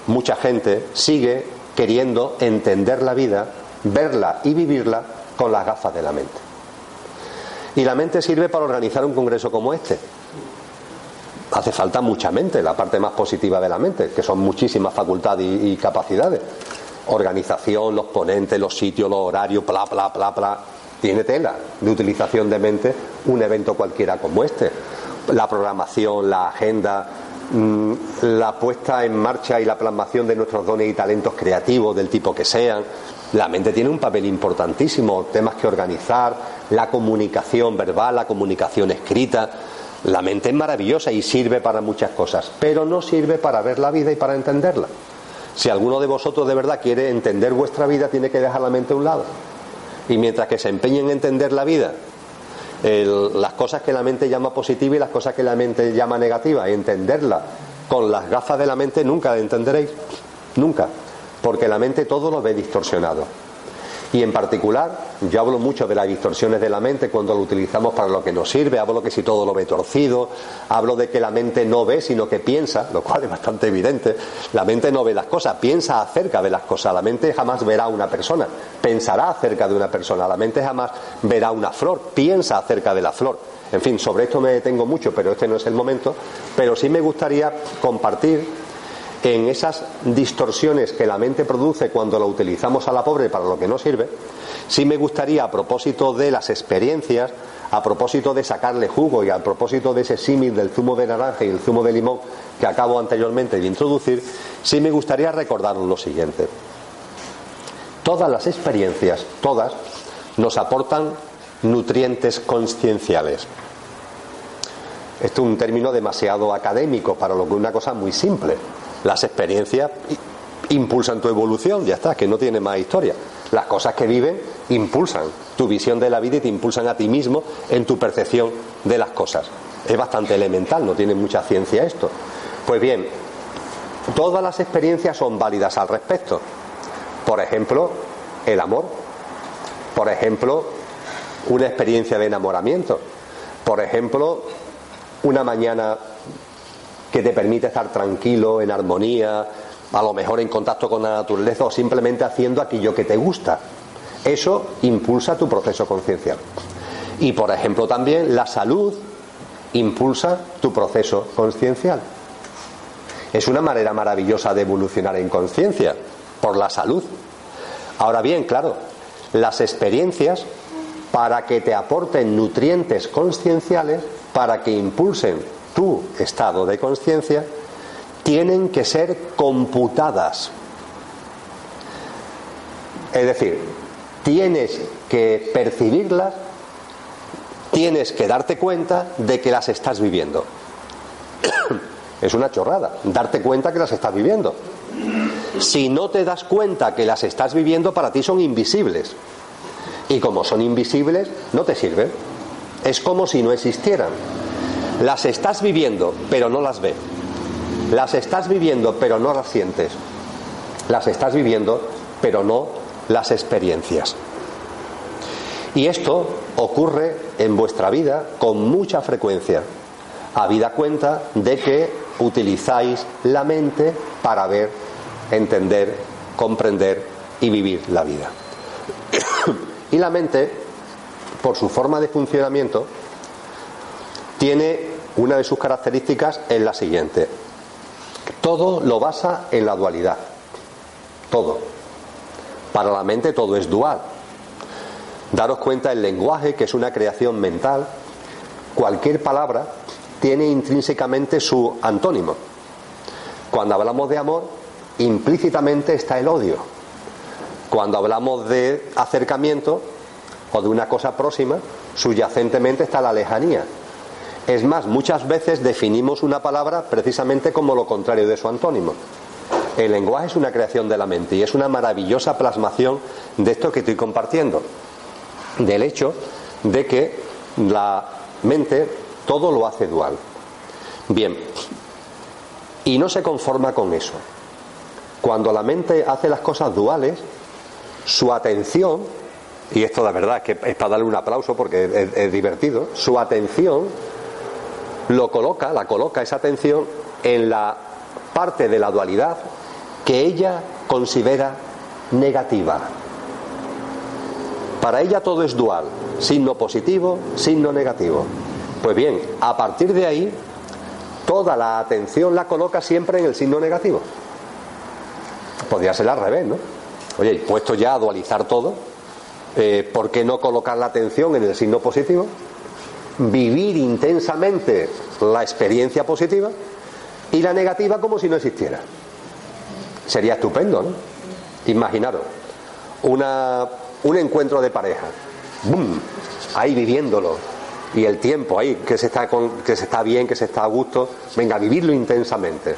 mucha gente sigue queriendo entender la vida, verla y vivirla con las gafas de la mente. Y la mente sirve para organizar un congreso como este. Hace falta mucha mente, la parte más positiva de la mente, que son muchísimas facultades y, capacidades. Organización, los ponentes, los sitios, los horarios, bla, bla, bla, bla tiene tela de utilización de mente un evento cualquiera como este. La programación, la agenda, mm, la puesta en marcha y la plasmación de nuestros dones y talentos creativos del tipo que sean. La mente tiene un papel importantísimo, temas que organizar, la comunicación verbal, la comunicación escrita. La mente es maravillosa y sirve para muchas cosas, pero no sirve para ver la vida y para entenderla. Si alguno de vosotros de verdad quiere entender vuestra vida, tiene que dejar la mente a un lado y mientras que se empeñen en entender la vida, las cosas que la mente llama positiva y las cosas que la mente llama negativa, entenderla con las gafas de la mente nunca la entenderéis, nunca, porque la mente todo lo ve distorsionado. Y en particular, yo hablo mucho de las distorsiones de la mente cuando lo utilizamos para lo que nos sirve, hablo que si todo lo ve torcido, hablo de que la mente no ve, sino que piensa, lo cual es bastante evidente. La mente no ve las cosas, piensa acerca de las cosas. La mente jamás verá a una persona, pensará acerca de una persona. La mente jamás verá una flor, piensa acerca de la flor. En fin, sobre esto me detengo mucho, pero este no es el momento. Pero sí me gustaría compartir en esas distorsiones que la mente produce cuando la utilizamos a la pobre para lo que no sirve, sí me gustaría, a propósito de las experiencias, a propósito de sacarle jugo y a propósito de ese símil del zumo de naranja y el zumo de limón que acabo anteriormente de introducir, sí me gustaría recordaros lo siguiente. Todas las experiencias, todas, nos aportan nutrientes conscienciales. Esto es un término demasiado académico para lo que es una cosa muy simple. Las experiencias impulsan tu evolución, ya está, que no tiene más historia. Las cosas que viven impulsan tu visión de la vida y te impulsan a ti mismo en tu percepción de las cosas. Es bastante elemental, no tiene mucha ciencia esto. Pues bien, todas las experiencias son válidas al respecto. Por ejemplo, el amor. Por ejemplo, una experiencia de enamoramiento. Por ejemplo, una mañana que te permite estar tranquilo, en armonía, a lo mejor en contacto con la naturaleza o simplemente haciendo aquello que te gusta. Eso impulsa tu proceso conciencial. Y por ejemplo también la salud impulsa tu proceso conciencial. Es una manera maravillosa de evolucionar en conciencia, por la salud. Ahora bien, claro, las experiencias, para que te aporten nutrientes concienciales, para que impulsen tu estado de conciencia, tienen que ser computadas. Es decir, tienes que percibirlas, tienes que darte cuenta de que las estás viviendo. Es una chorrada, darte cuenta que las estás viviendo. Si no te das cuenta que las estás viviendo, para ti son invisibles. Y como son invisibles, no te sirven. Es como si no existieran. Las estás viviendo, pero no las ves. Las estás viviendo, pero no las sientes. Las estás viviendo, pero no las experiencias. Y esto ocurre en vuestra vida con mucha frecuencia. Habida cuenta de que utilizáis la mente para ver, entender, comprender y vivir la vida. y la mente, por su forma de funcionamiento, tiene una de sus características en la siguiente. Todo lo basa en la dualidad. Todo. Para la mente todo es dual. Daros cuenta el lenguaje, que es una creación mental. Cualquier palabra tiene intrínsecamente su antónimo. Cuando hablamos de amor, implícitamente está el odio. Cuando hablamos de acercamiento o de una cosa próxima, subyacentemente está la lejanía. Es más, muchas veces definimos una palabra precisamente como lo contrario de su antónimo. El lenguaje es una creación de la mente y es una maravillosa plasmación de esto que estoy compartiendo, del hecho de que la mente todo lo hace dual. Bien, y no se conforma con eso. Cuando la mente hace las cosas duales, su atención, y esto de verdad es que es para darle un aplauso porque es, divertido, su atención lo coloca, la coloca esa atención en la parte de la dualidad que ella considera negativa. Para ella todo es dual, signo positivo, signo negativo. Pues bien, a partir de ahí, toda la atención la coloca siempre en el signo negativo. Podría ser al revés, ¿no? Oye, puesto ya a dualizar todo, eh, ¿por qué no colocar la atención en el signo positivo? Vivir intensamente la experiencia positiva y la negativa como si no existiera. Sería estupendo, ¿no? Imaginaros, una, un encuentro de pareja, ¡bum! ahí viviéndolo, y el tiempo ahí, que se, está que se está bien, que se está a gusto, venga, vivirlo intensamente.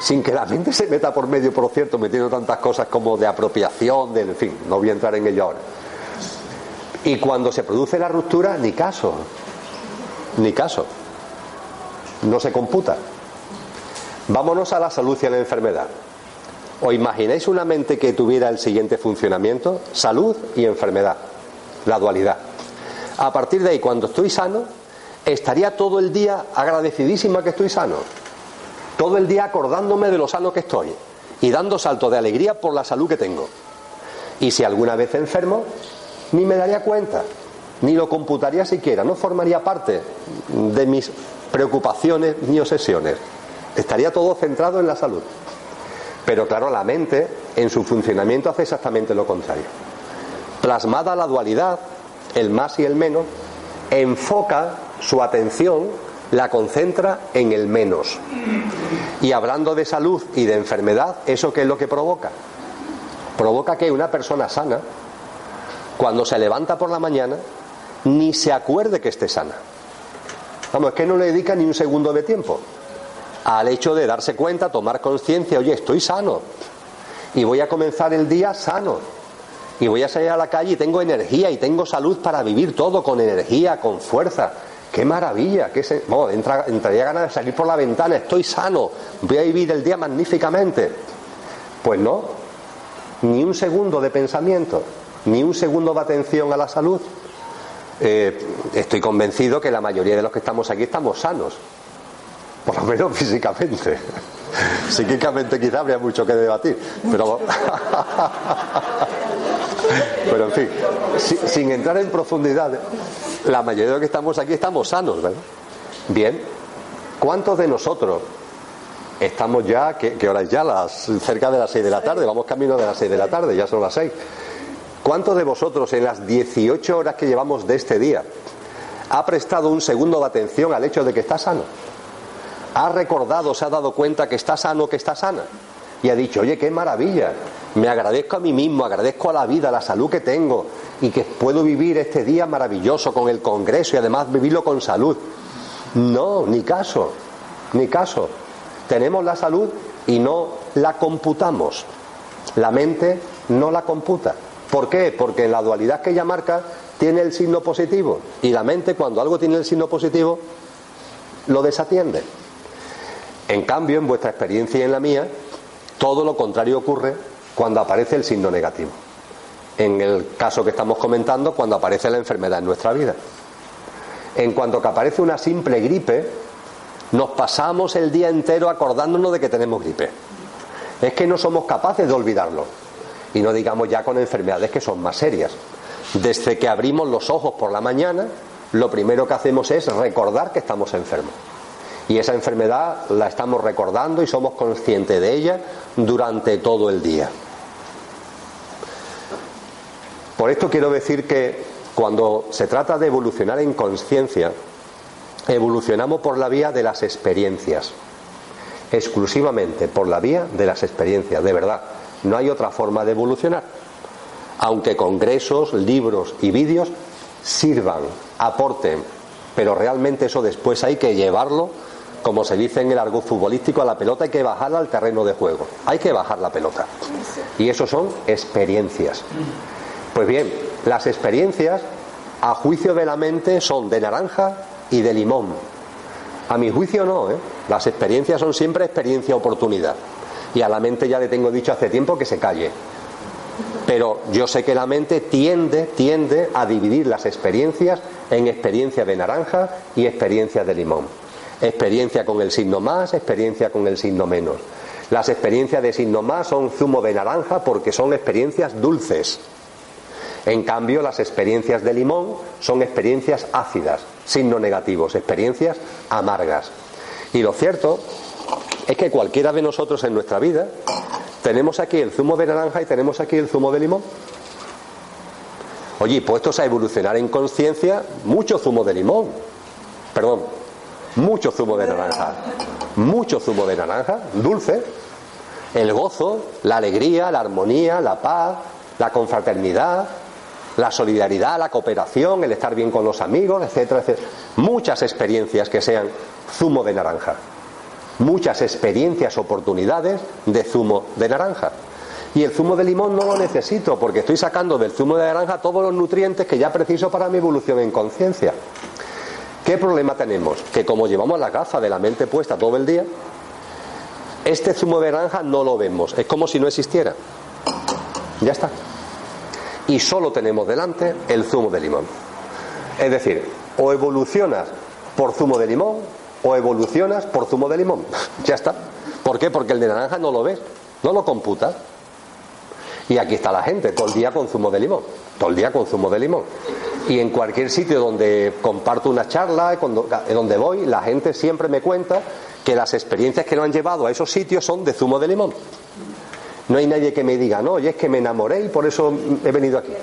Sin que la mente se meta por medio, por cierto, metiendo tantas cosas como de apropiación, de, en fin, no voy a entrar en ello ahora. Y cuando se produce la ruptura, ni caso, ni caso, no se computa. Vámonos a la salud y a la enfermedad. ¿Os imagináis una mente que tuviera el siguiente funcionamiento? Salud y enfermedad, la dualidad. A partir de ahí, cuando estoy sano, estaría todo el día agradecidísima que estoy sano. Todo el día acordándome de lo sano que estoy y dando salto de alegría por la salud que tengo. Y si alguna vez enfermo, ni me daría cuenta, ni lo computaría siquiera, no formaría parte de mis preocupaciones ni obsesiones. Estaría todo centrado en la salud. Pero claro, la mente en su funcionamiento hace exactamente lo contrario. Plasmada la dualidad, el más y el menos, enfoca su atención, la concentra en el menos. Y hablando de salud y de enfermedad, ¿eso qué es lo que provoca? Provoca que una persona sana, cuando se levanta por la mañana, ni se acuerde que esté sana. Vamos, es que no le dedica ni un segundo de tiempo al hecho de darse cuenta, tomar conciencia, oye, estoy sano y voy a comenzar el día sano y voy a salir a la calle y tengo energía y tengo salud para vivir todo con energía, con fuerza. ¡Qué maravilla! Qué se... entra, entraría ganas de salir por la ventana, estoy sano, voy a vivir el día magníficamente. Pues no, ni un segundo de pensamiento, ni un segundo de atención a la salud. Eh, estoy convencido que la mayoría de los que estamos aquí estamos sanos, por lo menos físicamente. Psíquicamente quizá habría mucho que debatir, pero... pero en fin, sin entrar en profundidad, la mayoría de los que estamos aquí estamos sanos, ¿verdad? Bien, ¿cuántos de nosotros estamos ya, ¿qué, hora es ya? Las, cerca de las 6 de la tarde, vamos camino de las 6 de la tarde, ya son las 6. ¿Cuántos de vosotros en las 18 horas que llevamos de este día ha prestado un segundo de atención al hecho de que está sano? ¿Ha recordado, se ha dado cuenta que está sano, que está sana? Y ha dicho, oye, qué maravilla, me agradezco a mí mismo, agradezco a la vida, la salud que tengo y que puedo vivir este día maravilloso con el Congreso y además vivirlo con salud. No, ni caso, ni caso. Tenemos la salud y no la computamos. La mente no la computa. ¿Por qué? Porque la dualidad que ella marca tiene el signo positivo y la mente cuando algo tiene el signo positivo lo desatiende. En cambio, en vuestra experiencia y en la mía, todo lo contrario ocurre cuando aparece el signo negativo. En el caso que estamos comentando, cuando aparece la enfermedad en nuestra vida. En cuanto que aparece una simple gripe, nos pasamos el día entero acordándonos de que tenemos gripe. Es que no somos capaces de olvidarlo. Y no digamos ya con enfermedades que son más serias. Desde que abrimos los ojos por la mañana, lo primero que hacemos es recordar que estamos enfermos. Y esa enfermedad la estamos recordando y somos conscientes de ella durante todo el día. Por esto quiero decir que cuando se trata de evolucionar en conciencia, evolucionamos por la vía de las experiencias, exclusivamente por la vía de las experiencias, de verdad. No hay otra forma de evolucionar. Aunque congresos, libros y vídeos sirvan, aporten, pero realmente eso después hay que llevarlo, como se dice en el argot futbolístico, a la pelota hay que bajarla al terreno de juego. Hay que bajar la pelota. Y eso son experiencias. Pues bien, las experiencias, a juicio de la mente, son de naranja y de limón. A mi juicio no, ¿eh? Las experiencias son siempre experiencia oportunidad. Y a la mente ya le tengo dicho hace tiempo que se calle. Pero yo sé que la mente tiende, tiende a dividir las experiencias en experiencia de naranja y experiencia de limón. Experiencia con el signo más, experiencia con el signo menos. Las experiencias de signo más son zumo de naranja porque son experiencias dulces. En cambio, las experiencias de limón son experiencias ácidas, signo negativos, experiencias amargas. Y lo cierto es que cualquiera de nosotros en nuestra vida tenemos aquí el zumo de naranja y tenemos aquí el zumo de limón. Oye, puestos a evolucionar en conciencia, mucho zumo de limón. Perdón, mucho zumo de naranja. Mucho zumo de naranja, dulce. El gozo, la alegría, la armonía, la paz, la confraternidad, la solidaridad, la cooperación, el estar bien con los amigos, etcétera, etcétera. Muchas experiencias que sean zumo de naranja. Muchas experiencias, oportunidades de zumo de naranja. Y el zumo de limón no lo necesito porque estoy sacando del zumo de naranja todos los nutrientes que ya preciso para mi evolución en conciencia. ¿Qué problema tenemos? Que como llevamos la gafa de la mente puesta todo el día, este zumo de naranja no lo vemos. Es como si no existiera. Ya está y solo tenemos delante el zumo de limón. Es decir, o evolucionas por zumo de limón o evolucionas por zumo de limón. ya está. ¿Por qué? Porque el de naranja no lo ves, no lo computas. Y aquí está la gente, todo el día con zumo de limón, todo el día con zumo de limón. Y en cualquier sitio donde comparto una charla, donde voy, la gente siempre me cuenta que las experiencias que lo han llevado a esos sitios son de zumo de limón. No hay nadie que me diga, no, y es que me enamoré y por eso he venido aquí.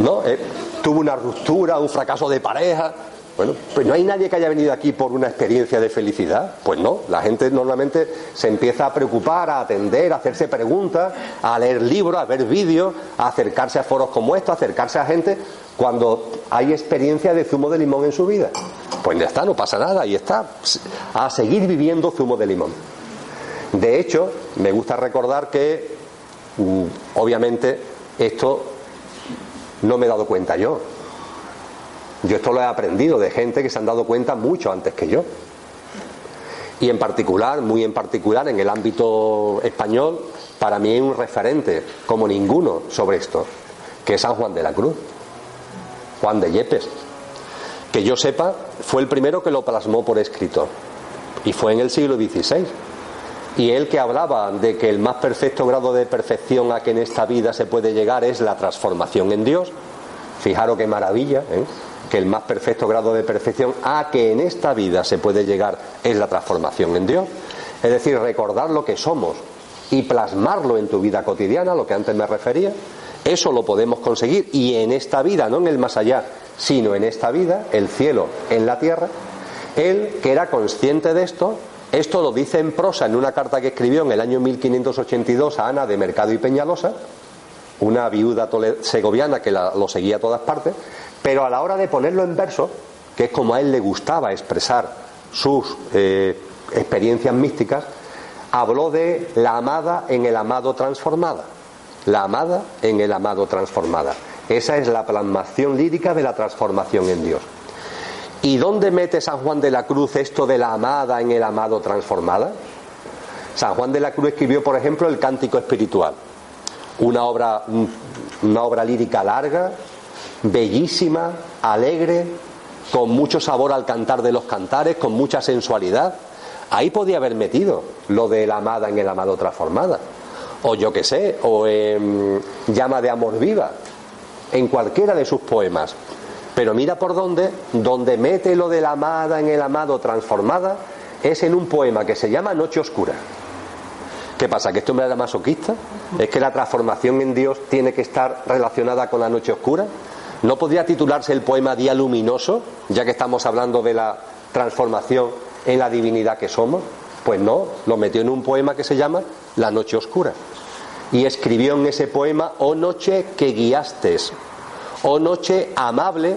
No, eh, tuve una ruptura, un fracaso de pareja. Bueno, pues no hay nadie que haya venido aquí por una experiencia de felicidad. Pues no, la gente normalmente se empieza a preocupar, a atender, a hacerse preguntas, a leer libros, a ver vídeos, a acercarse a foros como estos, a acercarse a gente cuando hay experiencia de zumo de limón en su vida. Pues ya está, no pasa nada, y está. A seguir viviendo zumo de limón. De hecho, me gusta recordar que, mm, obviamente, esto no me he dado cuenta yo. Yo esto lo he aprendido de gente que se han dado cuenta mucho antes que yo. Y en particular, muy en particular, en el ámbito español, para mí hay un referente como ninguno sobre esto, que es San Juan de la Cruz, Juan de Yepes. Que yo sepa, fue el primero que lo plasmó por escrito. Y fue en el siglo XVI Y él que hablaba de que el más perfecto grado de perfección a que en esta vida se puede llegar es la transformación en Dios. Fijaros qué maravilla, ¿eh? Que el más perfecto grado de perfección a que en esta vida se puede llegar es la transformación en Dios. Es decir, recordar lo que somos y plasmarlo en tu vida cotidiana, lo que antes me refería. Eso lo podemos conseguir y en esta vida, no en el más allá, sino en esta vida, el cielo en la tierra. Él, que era consciente de esto, esto lo dice en prosa en una carta que escribió en el año 1582 a Ana de Mercado y Peñalosa, una viuda segoviana que lo seguía a todas partes, pero a la hora de ponerlo en verso, que es como a él le gustaba expresar sus eh, experiencias místicas, habló de la amada en el amado transformada. La amada en el amado transformada. Esa es la plasmación lírica de la transformación en Dios. ¿Y dónde mete San Juan de la Cruz esto de la amada en el amado transformada? San Juan de la Cruz escribió, por ejemplo, el Cántico Espiritual, una obra, una obra lírica larga, bellísima, alegre, con mucho sabor al cantar de los cantares, con mucha sensualidad. Ahí podía haber metido lo de la amada en el amado transformada, o yo qué sé, o en Llama de Amor Viva, en cualquiera de sus poemas. Pero mira por dónde, donde mete lo de la amada en el amado transformada, es en un poema que se llama Noche Oscura. ¿Qué pasa? ¿Que este hombre era masoquista? ¿Es que la transformación en Dios tiene que estar relacionada con la noche oscura? ¿No podría titularse el poema Día Luminoso, ya que estamos hablando de la transformación en la divinidad que somos? Pues no, lo metió en un poema que se llama La Noche Oscura. Y escribió en ese poema, Oh noche que guiastes, oh noche amable,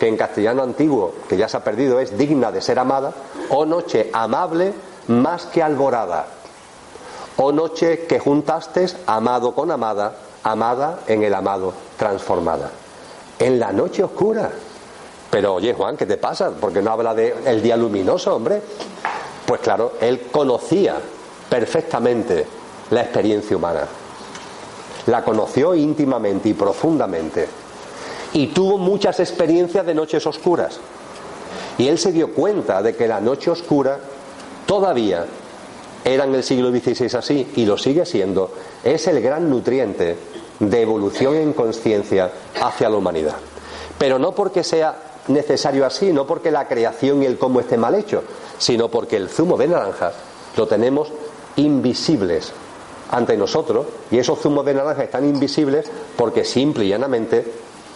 que en castellano antiguo, que ya se ha perdido, es digna de ser amada, oh noche amable más que alborada, oh noche que juntastes amado con amada, amada en el amado transformada. En la noche oscura. Pero oye Juan, ¿qué te pasa? Porque no habla del el día luminoso, hombre. Pues claro, él conocía perfectamente la experiencia humana. La conoció íntimamente y profundamente y tuvo muchas experiencias de noches oscuras. Y él se dio cuenta de que la noche oscura todavía era en el siglo XVI así y lo sigue siendo, es el gran nutriente de evolución en conciencia hacia la humanidad. Pero no porque sea necesario así, no porque la creación y el cómo esté mal hecho, sino porque el zumo de naranja lo tenemos invisibles ante nosotros y esos zumos de naranja están invisibles porque simple y llanamente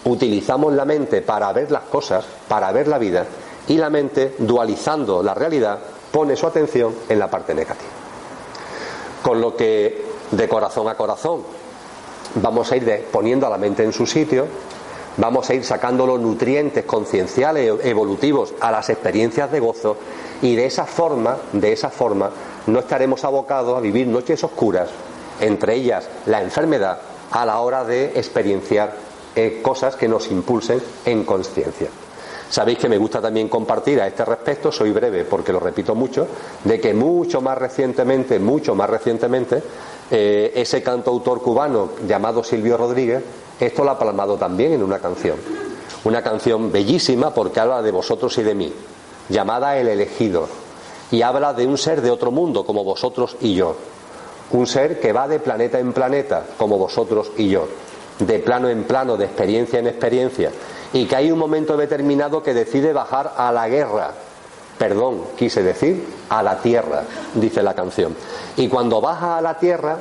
utilizamos la mente para ver las cosas, para ver la vida, y la mente, dualizando la realidad, pone su atención en la parte negativa. Con lo que, de corazón a corazón, vamos a ir poniendo a la mente en su sitio, vamos a ir sacando los nutrientes concienciales, evolutivos, a las experiencias de gozo, y de esa forma, de esa forma, no estaremos abocados a vivir noches oscuras, entre ellas la enfermedad, a la hora de experienciar eh, cosas que nos impulsen en conciencia. Sabéis que me gusta también compartir a este respecto, soy breve porque lo repito mucho, de que mucho más recientemente, mucho más recientemente, eh, ese cantautor cubano llamado Silvio Rodríguez, esto lo ha palmado también en una canción. Una canción bellísima porque habla de vosotros y de mí, llamada El elegido, y habla de un ser de otro mundo como vosotros y yo. Un ser que va de planeta en planeta como vosotros y yo de plano en plano, de experiencia en experiencia, y que hay un momento determinado que decide bajar a la guerra. Perdón, quise decir, a la tierra, dice la canción. Y cuando baja a la tierra,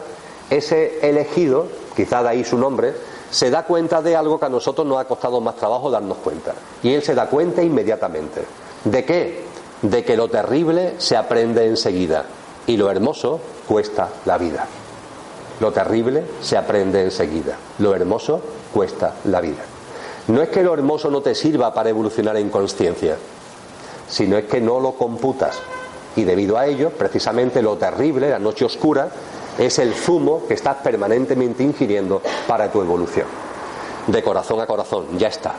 ese elegido, quizá de ahí su nombre, se da cuenta de algo que a nosotros nos ha costado más trabajo darnos cuenta. Y él se da cuenta inmediatamente. ¿De qué? De que lo terrible se aprende enseguida y lo hermoso cuesta la vida. Lo terrible se aprende enseguida. Lo hermoso cuesta la vida. No es que lo hermoso no te sirva para evolucionar en conciencia, sino es que no lo computas. Y debido a ello, precisamente lo terrible, la noche oscura, es el zumo que estás permanentemente ingiriendo para tu evolución. De corazón a corazón, ya está.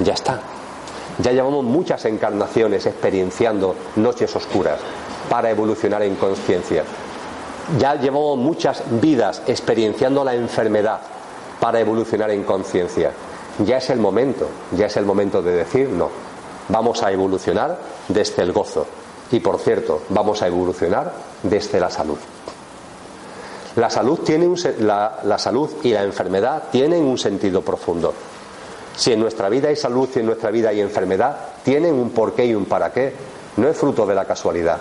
Ya está. Ya llevamos muchas encarnaciones experienciando noches oscuras para evolucionar en conciencia ya llevamos muchas vidas experienciando la enfermedad para evolucionar en conciencia. Ya es el momento, ya es el momento de decir no. Vamos a evolucionar desde el gozo, Y por cierto, vamos a evolucionar desde la salud. La salud, tiene un, la, salud y la enfermedad tienen un sentido profundo. Si en nuestra vida hay salud y en nuestra vida hay enfermedad, tienen un porqué y un para qué. No es fruto de la casualidad.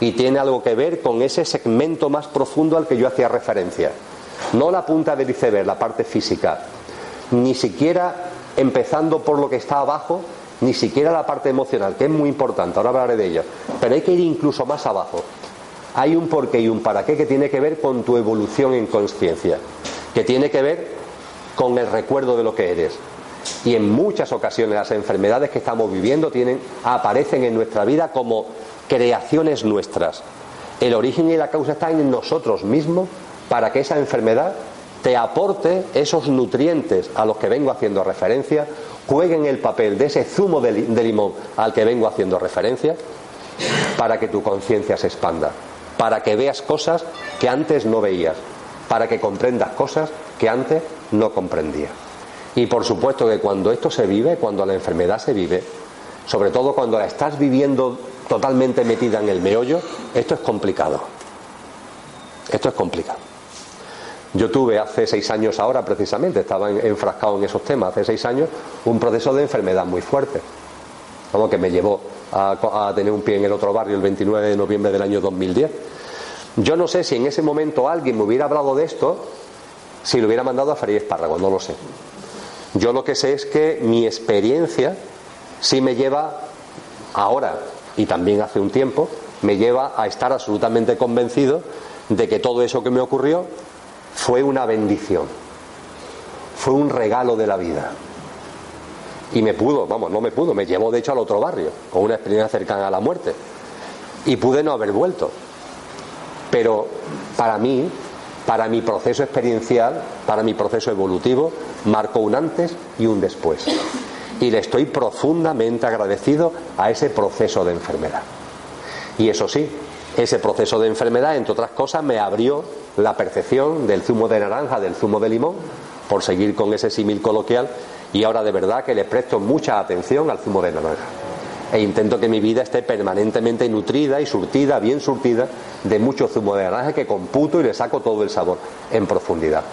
Y tiene algo que ver con ese segmento más profundo al que yo hacía referencia. No la punta del iceberg, la parte física. Ni siquiera empezando por lo que está abajo, ni siquiera la parte emocional, que es muy importante, ahora hablaré de ello. Pero hay que ir incluso más abajo hay un porqué y un para qué que tiene que ver con tu evolución en conciencia, que tiene que ver con el recuerdo de lo que eres. Y en muchas ocasiones las enfermedades que estamos viviendo tienen, aparecen en nuestra vida como creaciones nuestras. El origen y la causa están en nosotros mismos para que esa enfermedad te aporte esos nutrientes a los que vengo haciendo referencia, jueguen el papel de ese zumo de, limón al que vengo haciendo referencia, para que tu conciencia se expanda para que veas cosas que antes no veías, para que comprendas cosas que antes no comprendías. Y por supuesto que cuando esto se vive, cuando la enfermedad se vive, sobre todo cuando la estás viviendo totalmente metida en el meollo, esto es complicado. Esto es complicado. Yo tuve hace seis años ahora, precisamente, estaba enfrascado en esos temas, hace seis años, un proceso de enfermedad muy fuerte, como que me llevó a, tener un pie en el otro barrio el 29 de noviembre del año 2010. Yo no sé si en ese momento alguien me hubiera hablado de esto, si lo hubiera mandado a Freddy Espárrago, no lo sé. Yo lo que sé es que mi experiencia sí me lleva ahora y también hace un tiempo, me lleva a estar absolutamente convencido de que todo eso que me ocurrió fue una bendición, fue un regalo de la vida. Y me pudo, vamos, no me pudo, me llevó de hecho al otro barrio, con una experiencia cercana a la muerte. Y pude no haber vuelto. Pero para mí, para mi proceso experiencial, para mi proceso evolutivo, marcó un antes y un después. Y le estoy profundamente agradecido a ese proceso de enfermedad. Y eso sí, ese proceso de enfermedad, entre otras cosas, me abrió la percepción del zumo de naranja, del zumo de limón, por seguir con ese símil coloquial, y ahora de verdad que le presto mucha atención al zumo de naranja. E intento que mi vida esté permanentemente nutrida y surtida, bien surtida, de mucho zumo de naranja que computo y le saco todo el sabor en profundidad.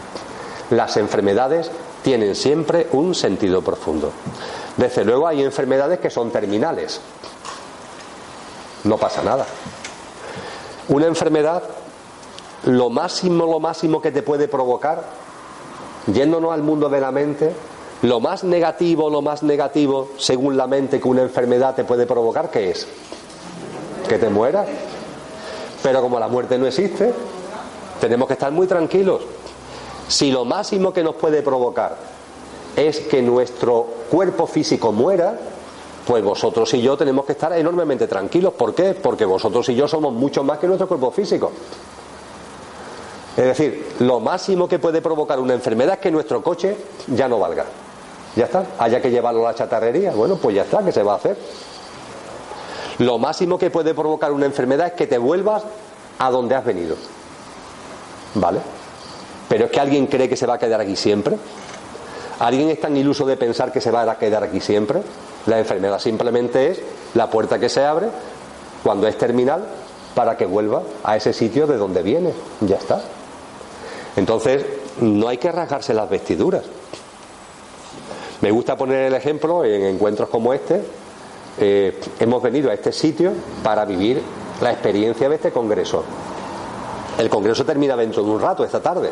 Las enfermedades tienen siempre un sentido profundo. Desde luego hay enfermedades que son terminales. No pasa nada. Una enfermedad, lo máximo, lo máximo que te puede provocar, yéndonos al mundo de la mente, lo más negativo, lo más negativo, según la mente, que una enfermedad te puede provocar, ¿qué es? Que te mueras. Pero como la muerte no existe, tenemos que estar muy tranquilos. Si lo máximo que nos puede provocar es que nuestro cuerpo físico muera, pues vosotros y yo tenemos que estar enormemente tranquilos. ¿Por qué? Porque vosotros y yo somos mucho más que nuestro cuerpo físico. Es decir, lo máximo que puede provocar una enfermedad es que nuestro coche ya no valga. Ya está, haya que llevarlo a la chatarrería. Bueno, pues ya está, ¿qué se va a hacer? Lo máximo que puede provocar una enfermedad es que te vuelvas a donde has venido. ¿Vale? Pero es que alguien cree que se va a quedar aquí siempre. ¿Alguien es tan iluso de pensar que se va a quedar aquí siempre? La enfermedad simplemente es la puerta que se abre cuando es terminal para que vuelva a ese sitio de donde viene. Ya está. Entonces, no hay que rasgarse las vestiduras. Me gusta poner el ejemplo en encuentros como este. Eh, hemos venido a este sitio para vivir la experiencia de este congreso. El congreso termina dentro de un rato, esta tarde.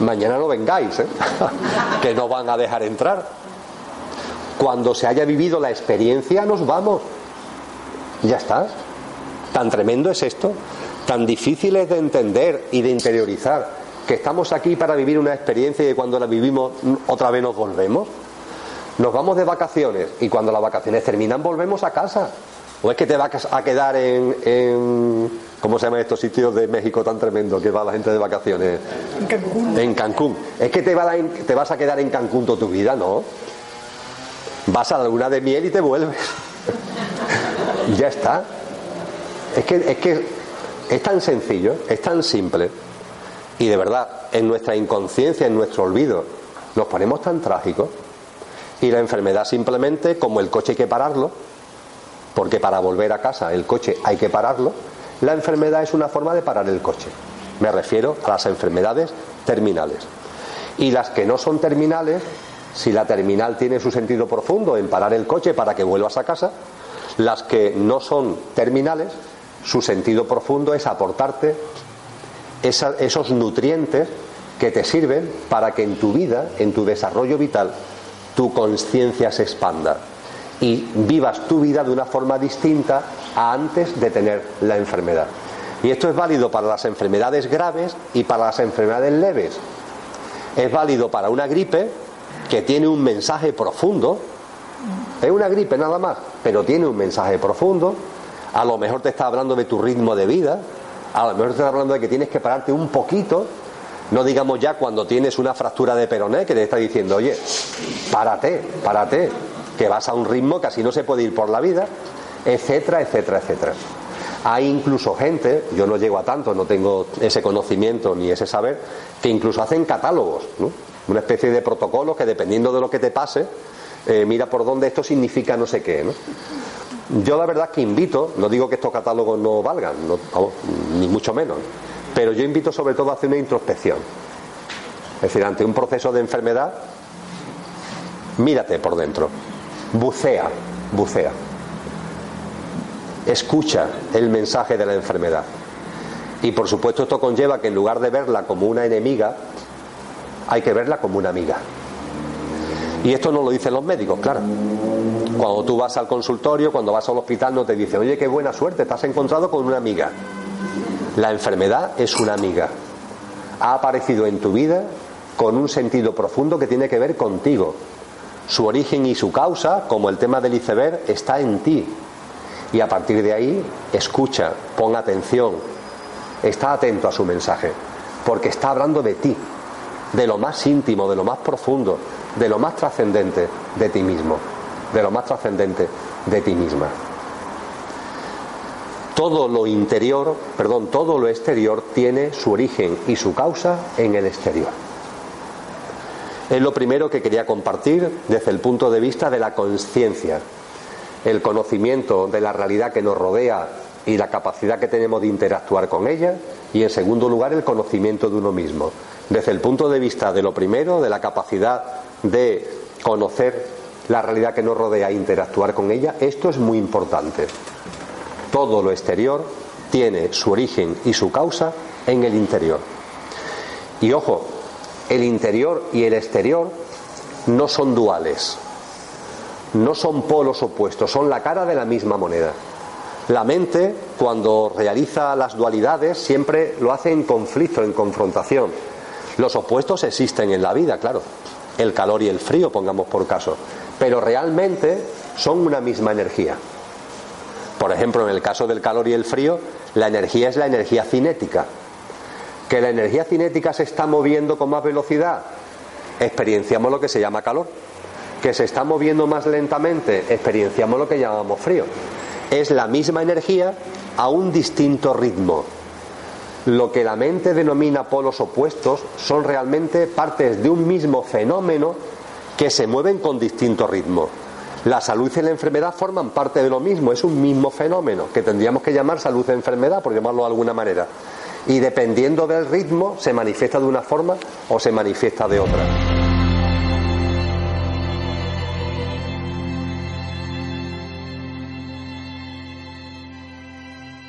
Mañana no vengáis, ¿eh? que no van a dejar entrar. Cuando se haya vivido la experiencia, nos vamos. Ya está. Tan tremendo es esto, tan difícil es de entender y de interiorizar, que estamos aquí para vivir una experiencia y que cuando la vivimos otra vez nos volvemos. Nos vamos de vacaciones y cuando las vacaciones terminan volvemos a casa. ¿O es que te vas a quedar en, ¿cómo se llaman estos sitios de México tan tremendo que va la gente de vacaciones? En Cancún. En Cancún. Es que te, te vas a quedar en Cancún toda tu vida, ¿no? Vas a la luna de miel y te vuelves. ya está. Es que, es que es tan sencillo, es tan simple. Y de verdad, en nuestra inconsciencia, en nuestro olvido, nos ponemos tan trágicos y la enfermedad simplemente, como el coche hay que pararlo, porque para volver a casa el coche hay que pararlo, la enfermedad es una forma de parar el coche. Me refiero a las enfermedades terminales. Y las que no son terminales, si la terminal tiene su sentido profundo en parar el coche para que vuelvas a casa, las que no son terminales, su sentido profundo es aportarte esos nutrientes que te sirven para que en tu vida, en tu desarrollo vital, tu conciencia se expanda y vivas tu vida de una forma distinta a antes de tener la enfermedad. Y esto es válido para las enfermedades graves y para las enfermedades leves. Es válido para una gripe que tiene un mensaje profundo. Es una gripe nada más, pero tiene un mensaje profundo. A lo mejor te está hablando de tu ritmo de vida. A lo mejor te está hablando de que tienes que pararte un poquito. No digamos ya cuando tienes una fractura de peroné que te está diciendo, oye, párate, párate, que vas a un ritmo que así no se puede ir por la vida, etcétera, etcétera, etcétera. Hay incluso gente, yo no llego a tanto, no tengo ese conocimiento ni ese saber, que incluso hacen catálogos, ¿no? una especie de protocolo que dependiendo de lo que te pase, eh, mira por dónde esto significa no sé qué. ¿no? Yo la verdad que invito, no digo que estos catálogos no valgan, ni mucho menos, pero yo invito sobre todo a hacer una introspección. Es decir, ante un proceso de enfermedad, mírate por dentro, bucea, bucea. Escucha el mensaje de la enfermedad. Y por supuesto esto conlleva que en lugar de verla como una enemiga, hay que verla como una amiga. Y esto no lo dicen los médicos, claro. Cuando tú vas al consultorio, cuando vas al hospital, no te dicen, oye, qué buena suerte, estás encontrado con una amiga. La enfermedad es una amiga. Ha aparecido en tu vida con un sentido profundo que tiene que ver contigo. Su origen y su causa, como el tema del iceberg, está en ti. Y a partir de ahí, escucha, pon atención, está atento a su mensaje, porque está hablando de ti, de lo más íntimo, de lo más profundo, de lo más trascendente de ti mismo, de lo más trascendente de ti misma. Todo lo interior, perdón, todo lo exterior tiene su origen y su causa en el exterior. Es lo primero que quería compartir desde el punto de vista de la conciencia, el conocimiento de la realidad que nos rodea y la capacidad que tenemos de interactuar con ella, y en segundo lugar el conocimiento de uno mismo. Desde el punto de vista de lo primero, de la capacidad de conocer la realidad que nos rodea e interactuar con ella, esto es muy importante. Todo lo exterior tiene su origen y su causa en el interior. Y ojo, el interior y el exterior no son duales, no son polos opuestos, son la cara de la misma moneda. La mente, cuando realiza las dualidades, siempre lo hace en conflicto, en confrontación. Los opuestos existen en la vida, claro, el calor y el frío, pongamos por caso, pero realmente son una misma energía. Por ejemplo, en el caso del calor y el frío, la energía es la energía cinética, que la energía cinética se está moviendo con más velocidad, experienciamos lo que se llama calor. Que se está moviendo más lentamente, experienciamos lo que llamamos frío. Es la misma energía a un distinto ritmo. Lo que la mente denomina polos opuestos son realmente partes de un mismo fenómeno que se mueven con distinto ritmo. La salud y la enfermedad forman parte de lo mismo, es un mismo fenómeno que tendríamos que llamar salud e enfermedad, por llamarlo de alguna manera y dependiendo del ritmo se manifiesta de una forma o se manifiesta de otra.